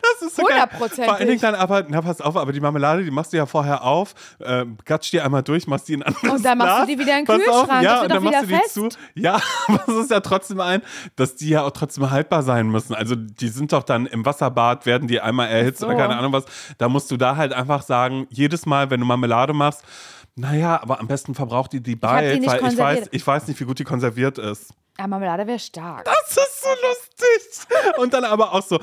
Das ist so geil. Hundertprozentig. Vor allen Dingen dann aber, na pass auf, aber die Marmelade, die machst du ja vorher auf, äh, gatsch die einmal durch, machst die in anderes Und dann machst du die wieder in den Pass auf, Kühlschrank, ja, das und dann machst du die fest. zu. Ja, aber es ist ja trotzdem ein, dass die ja auch trotzdem haltbar sein müssen. Also die sind doch dann im Wasserbad, werden die einmal erhitzt so. oder keine Ahnung was. Da musst du da halt einfach sagen, jedes Mal, wenn du Marmelade machst, naja, aber am besten verbraucht die die die bald, weil ich weiß, ich weiß nicht, wie gut die konserviert ist. Ja, Marmelade wäre stark. Das ist so lustig. Und dann aber auch so,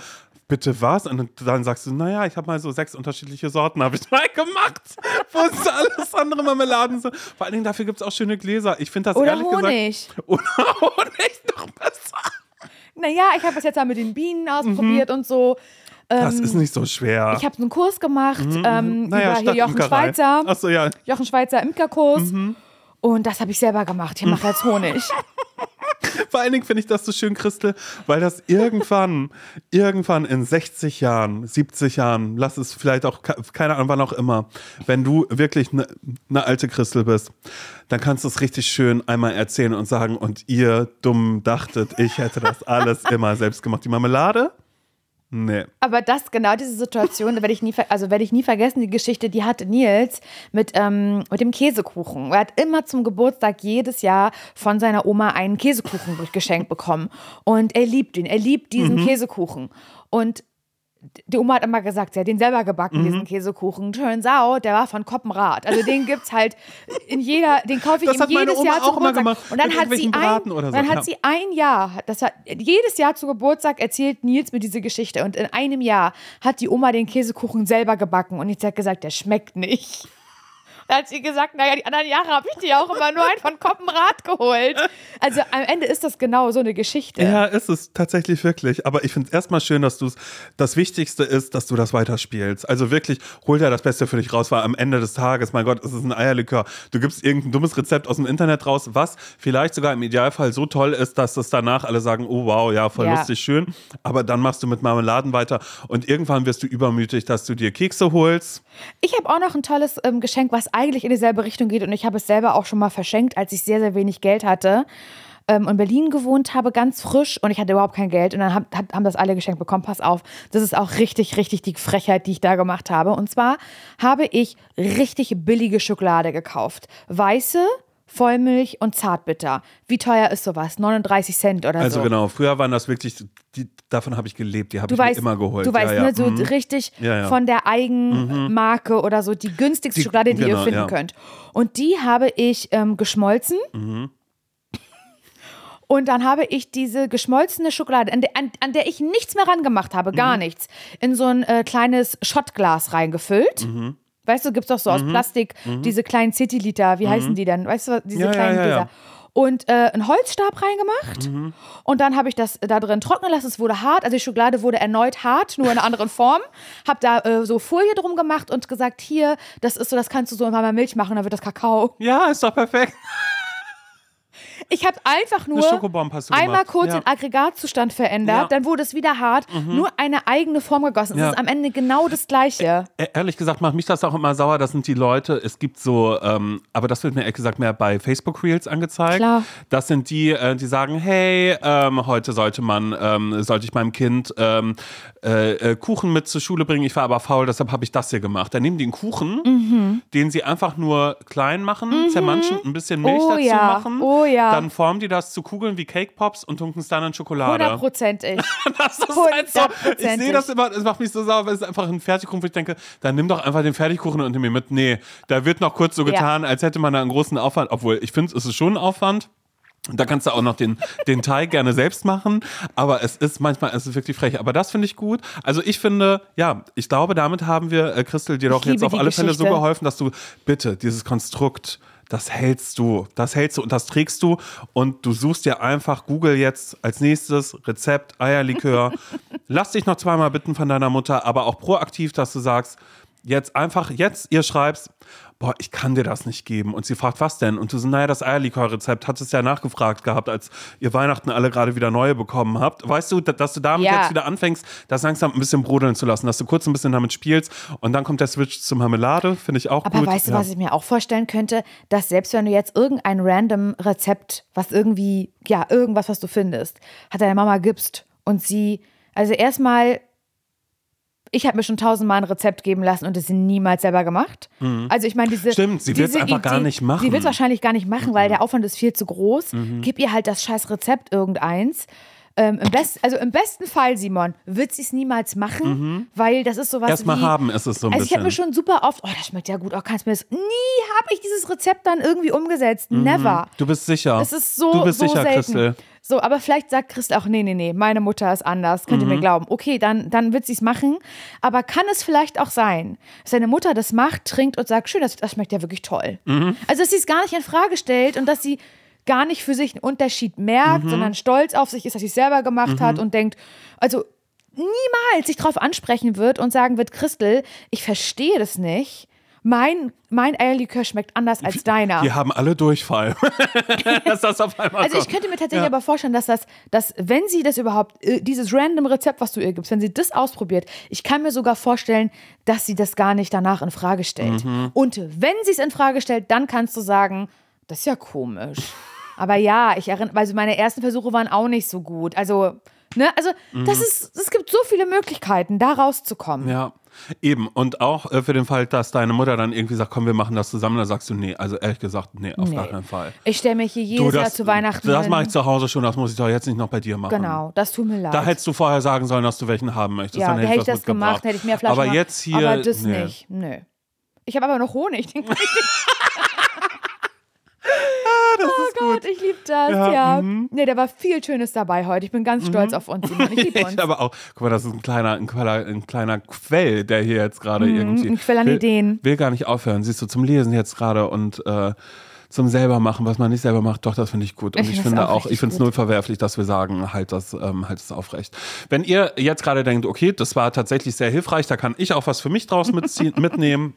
bitte was? Und dann sagst du, naja, ich habe mal so sechs unterschiedliche Sorten, habe ich mal gemacht. Wo es alles andere Marmeladen sind. Vor allen Dingen dafür gibt es auch schöne Gläser. Ich finde das Oder ehrlich Honig. gesagt. Oder Honig noch besser. naja, ich habe es jetzt mal mit den Bienen ausprobiert und so. Das ist nicht so schwer. Ähm, Ich habe einen Kurs gemacht ähm, Mhm. Naja, über Jochen Imkerei. Schweizer. Ach so, ja. Jochen Schweizer Imkerkurs. Mhm. Und das habe ich selber gemacht. Ich mache jetzt Honig. Vor allen Dingen finde ich das so schön, Christel, weil das irgendwann, irgendwann in 60 Jahren, 70 Jahren, lass es vielleicht auch, ke- keine Ahnung, wann auch immer, wenn du wirklich eine ne alte Christel bist, dann kannst du es richtig schön einmal erzählen und sagen, und ihr dumm dachtet, ich hätte das alles immer selbst gemacht. Die Marmelade? Nee. Aber das, genau diese Situation, werde ich nie, also werde ich nie vergessen, die Geschichte, die hatte Nils mit, ähm, mit dem Käsekuchen. Er hat immer zum Geburtstag jedes Jahr von seiner Oma einen Käsekuchen geschenkt bekommen. Und er liebt ihn, er liebt diesen Käsekuchen. Und die Oma hat immer gesagt, sie hat den selber gebacken, diesen Käsekuchen. Turns out, der war von Koppenrad. Also den gibt's halt in jeder, den kaufe ich Das ihm jedes Jahr zu Geburtstag. Und dann hat sie ein, so, dann hat ja. sie ein Jahr, das hat jedes Jahr zu Geburtstag erzählt Nils mir diese Geschichte. Und in einem Jahr hat die Oma den Käsekuchen selber gebacken. Und Nils hat gesagt, der schmeckt nicht. Da hat sie gesagt, naja, die anderen Jahre habe ich dir auch immer nur einen von Koppenrad geholt. Also am Ende ist das genau so eine Geschichte. Ja, ist es tatsächlich wirklich. Aber ich finde es erstmal schön, dass du es, das Wichtigste ist, dass du das weiterspielst. Also wirklich, hol dir das Beste für dich raus, weil am Ende des Tages, mein Gott, es ist ein Eierlikör. Du gibst irgendein dummes Rezept aus dem Internet raus, was vielleicht sogar im Idealfall so toll ist, dass das danach alle sagen, oh wow, ja, voll Ja. lustig, schön. Aber dann machst du mit Marmeladen weiter und irgendwann wirst du übermütig, dass du dir Kekse holst. Ich habe auch noch ein tolles ähm, Geschenk, was eigentlich in dieselbe Richtung geht und ich habe es selber auch schon mal verschenkt, als ich sehr, sehr wenig Geld hatte ähm, in Berlin gewohnt habe, ganz frisch und ich hatte überhaupt kein Geld und dann hab, hat, haben das alle geschenkt bekommen. Pass auf, das ist auch richtig, richtig die Frechheit, die ich da gemacht habe. Und zwar habe ich richtig billige Schokolade gekauft. Weiße, Vollmilch und Zartbitter. Wie teuer ist sowas? 39 Cent oder Also so. genau, früher waren das wirklich, die, davon habe ich gelebt, die habe ich weißt, immer geholt. du weißt, ja, ja. ne, so mhm. richtig Ja, von der Eigenmarke oder so die günstigste Die- Schokolade, die genau, ihr finden könnt. Und die habe ich ähm, geschmolzen. Mhm. Und dann habe ich diese geschmolzene Schokolade, an der, an, an der ich nichts mehr rangemacht habe, gar Mhm. nichts, in so ein äh, kleines Schottglas reingefüllt. Mhm. Weißt du, gibt es doch so aus Plastik diese kleinen Cityliter, wie heißen die denn? Weißt du, diese Mhm. Ja, kleinen ja, ja. Gläser. Und äh, einen Holzstab reingemacht. Mhm. Und dann habe ich das da drin trocknen lassen. Es wurde hart. Also die Schokolade wurde erneut hart, nur in einer anderen Form. Habe da äh, so Folie drum gemacht und gesagt, hier, das ist so, das kannst du so in warmer Milch machen, dann wird das Kakao. Ja, ist doch perfekt. Ich habe einfach nur einmal kurz Ja. den Aggregatzustand verändert, Ja. Mhm. dann wurde es wieder hart, nur eine eigene Form gegossen. Es Ja. ist am Ende genau das Gleiche. E- Ehrlich gesagt macht mich das auch immer sauer. Das sind die Leute, es gibt so, ähm, aber das wird mir ehrlich gesagt mehr bei Facebook Reels angezeigt. Klar. Das sind die, äh, die sagen, hey, ähm, heute sollte man, ähm, sollte ich meinem Kind ähm, äh, äh, Kuchen mit zur Schule bringen. Ich war aber faul, deshalb habe ich das hier gemacht. Dann nehmen die einen Kuchen, Mhm. den sie einfach nur klein machen, zermanschen, ein bisschen Milch Oh dazu ja, machen. oh ja. Dann formen die das zu Kugeln wie Cake Pops und tunken es dann in Schokolade. Hundertprozentig. Das ist halt so. Ich sehe das immer, es macht mich so sauer, weil es ist einfach ein Fertigkuchen, wo ich denke, dann nimm doch einfach den Fertigkuchen und nimm ihn mit. Nee, da wird noch kurz so Ja. getan, als hätte man da einen großen Aufwand, obwohl ich finde, es ist schon ein Aufwand. Da kannst du auch noch den, den Teig gerne selbst machen, aber es ist manchmal es ist wirklich frech. Aber das finde ich gut. Also ich finde, ja, ich glaube, damit haben wir, äh, Christel, dir doch jetzt auf alle Fälle so Geschichte. geholfen, dass du bitte dieses Konstrukt, das hältst du, das hältst du und das trägst du und du suchst dir einfach Google jetzt als nächstes Rezept Eierlikör. Lass dich noch zweimal bitten von deiner Mutter, aber auch proaktiv, dass du sagst, jetzt einfach, jetzt ihr schreibst, boah, ich kann dir das nicht geben. Und sie fragt, was denn? Und du so, naja, das Eierlikör-Rezept hattest ja nachgefragt gehabt, als ihr Weihnachten alle gerade wieder neue bekommen habt. Weißt du, da- dass du damit Ja. jetzt wieder anfängst, das langsam ein bisschen brodeln zu lassen, dass du kurz ein bisschen damit spielst und dann kommt der Switch zum Marmelade, finde ich auch Aber gut. weißt du, Ja. was ich mir auch vorstellen könnte? Dass selbst wenn du jetzt irgendein random Rezept, was irgendwie, ja, irgendwas, was du findest, hat deine Mama gibst und sie, also erstmal, ich habe mir schon tausendmal ein Rezept geben lassen und es niemals selber gemacht. Also ich meine, diese Mhm. Stimmt, sie will's diese einfach gar nicht machen. Mhm. Sie will es wahrscheinlich gar nicht machen, weil der Aufwand ist viel zu groß. Gib ihr halt das scheiß Rezept irgendeins. Ähm, im best, also im besten Fall, Simon, wird sie es niemals machen, weil das ist sowas Erstmal wie, Mhm. haben ist es so ein also ich habe mir bisschen. schon super oft, oh, das schmeckt ja gut, oh, kannst du mir das, nie habe ich dieses Rezept dann irgendwie umgesetzt, never. Du bist sicher. Es ist so, Mhm. Du bist so sicher, selten. Christel. So, aber vielleicht sagt Christel auch, nee, nee, nee, meine Mutter ist anders, könnt ihr Mhm. mir glauben. Okay, dann, dann wird sie es machen. Aber kann es vielleicht auch sein, dass deine Mutter das macht, trinkt und sagt, schön, das, das schmeckt ja wirklich toll. Mhm. Also, dass sie es gar nicht in Frage stellt und dass sie gar nicht für sich einen Unterschied merkt, Mhm. sondern stolz auf sich ist, dass sie es selber gemacht hat und denkt, also niemals sich darauf ansprechen wird und sagen wird, Christel, ich verstehe das nicht. Mein, mein Eierlikör schmeckt anders als deiner. Wir haben alle Durchfall. dass das auf einmal Also ich könnte mir tatsächlich Ja. aber vorstellen, dass das, dass wenn sie das überhaupt, äh, dieses random Rezept, was du ihr gibst, wenn sie das ausprobiert, ich kann mir sogar vorstellen, dass sie das gar nicht danach in Frage stellt. Mhm. Und wenn sie es in Frage stellt, dann kannst du sagen, das ist ja komisch. aber ja, ich erinnere, also meine ersten Versuche waren auch nicht so gut. Also, ne, also das ist, es gibt so viele Möglichkeiten, da rauszukommen. Mhm. Ja, eben. Und auch äh, für den Fall, dass deine Mutter dann irgendwie sagt, komm, wir machen das zusammen, dann sagst du, nee, also ehrlich gesagt, nee, auf Nee. gar keinen Fall. Ich stelle mich hier jedes Jahr zu Weihnachten das hin. mache ich zu Hause schon, das muss ich doch jetzt nicht noch bei dir machen. Genau, das tut mir leid. Da hättest du vorher sagen sollen, dass du welchen haben möchtest. Ja, dann da hätte ich ich das das gemacht, mitgebracht. hätte ich mehr Flaschen Aber gemacht. jetzt hier. Aber das nee. nicht. Nö. Ich habe aber noch Honig. Das oh ist gut. Gott, ich liebe das, Ja, ja. mhm. Nee, da war viel Schönes dabei heute. Ich bin ganz stolz auf uns. Simon. Ich liebe uns. Ich aber auch, guck mal, das ist ein kleiner, ein kleiner, ein kleiner Quell, der hier jetzt gerade irgendwie. Mhm, ein Quell an will, Ideen. Will gar nicht aufhören. Siehst du, zum Lesen jetzt gerade und äh, zum selber machen, was man nicht selber macht, doch, das finde ich gut. Und Ich ich, finde auch ich finde es null verwerflich, dass wir sagen, halt das, ähm, halt es aufrecht. Wenn ihr jetzt gerade denkt, okay, das war tatsächlich sehr hilfreich, da kann ich auch was für mich draus mitziehen, mitnehmen.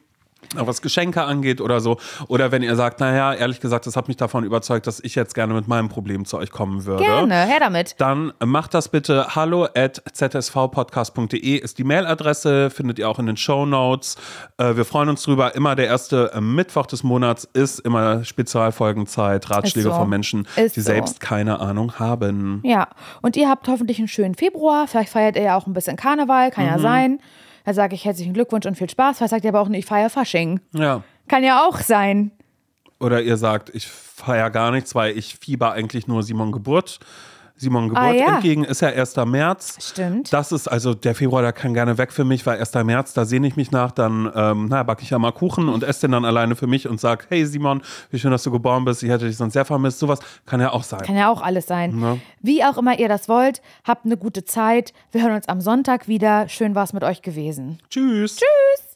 Auch was Geschenke angeht oder so. Oder wenn ihr sagt, naja, ehrlich gesagt, das hat mich davon überzeugt, dass ich jetzt gerne mit meinem Problem zu euch kommen würde Gerne, her damit. dann macht das bitte. Hallo at zsvpodcast.de ist die Mailadresse, findet ihr auch in den Show Notes. Äh, wir freuen uns drüber. Immer der erste äh, Mittwoch des Monats ist immer Spezialfolgenzeit, Ratschläge so. von Menschen, Ist die so. selbst keine Ahnung haben. Ja, und ihr habt hoffentlich einen schönen Februar. Vielleicht feiert ihr ja auch ein bisschen Karneval, kann Mhm. ja sein. Da sage ich herzlichen Glückwunsch und viel Spaß. Vielleicht sagt ihr aber auch, ich feiere Fasching. Ja. Kann ja auch sein. Oder ihr sagt, ich feiere gar nichts, weil ich fieber eigentlich nur Simon Geburt. Simon Geburt Ah, ja. entgegen ist ja 1. März. Stimmt. Das ist also der Februar, der kann gerne weg für mich, weil 1. März, da sehne ich mich nach, dann ähm, na, backe ich ja mal Kuchen und esse den dann alleine für mich und sage, hey Simon, wie schön, dass du geboren bist, ich hätte dich sonst sehr vermisst. Sowas kann ja auch sein. Kann ja auch alles sein. Ja. Wie auch immer ihr das wollt, habt eine gute Zeit. Wir hören uns am Sonntag wieder. Schön war es mit euch gewesen. Tschüss. Tschüss.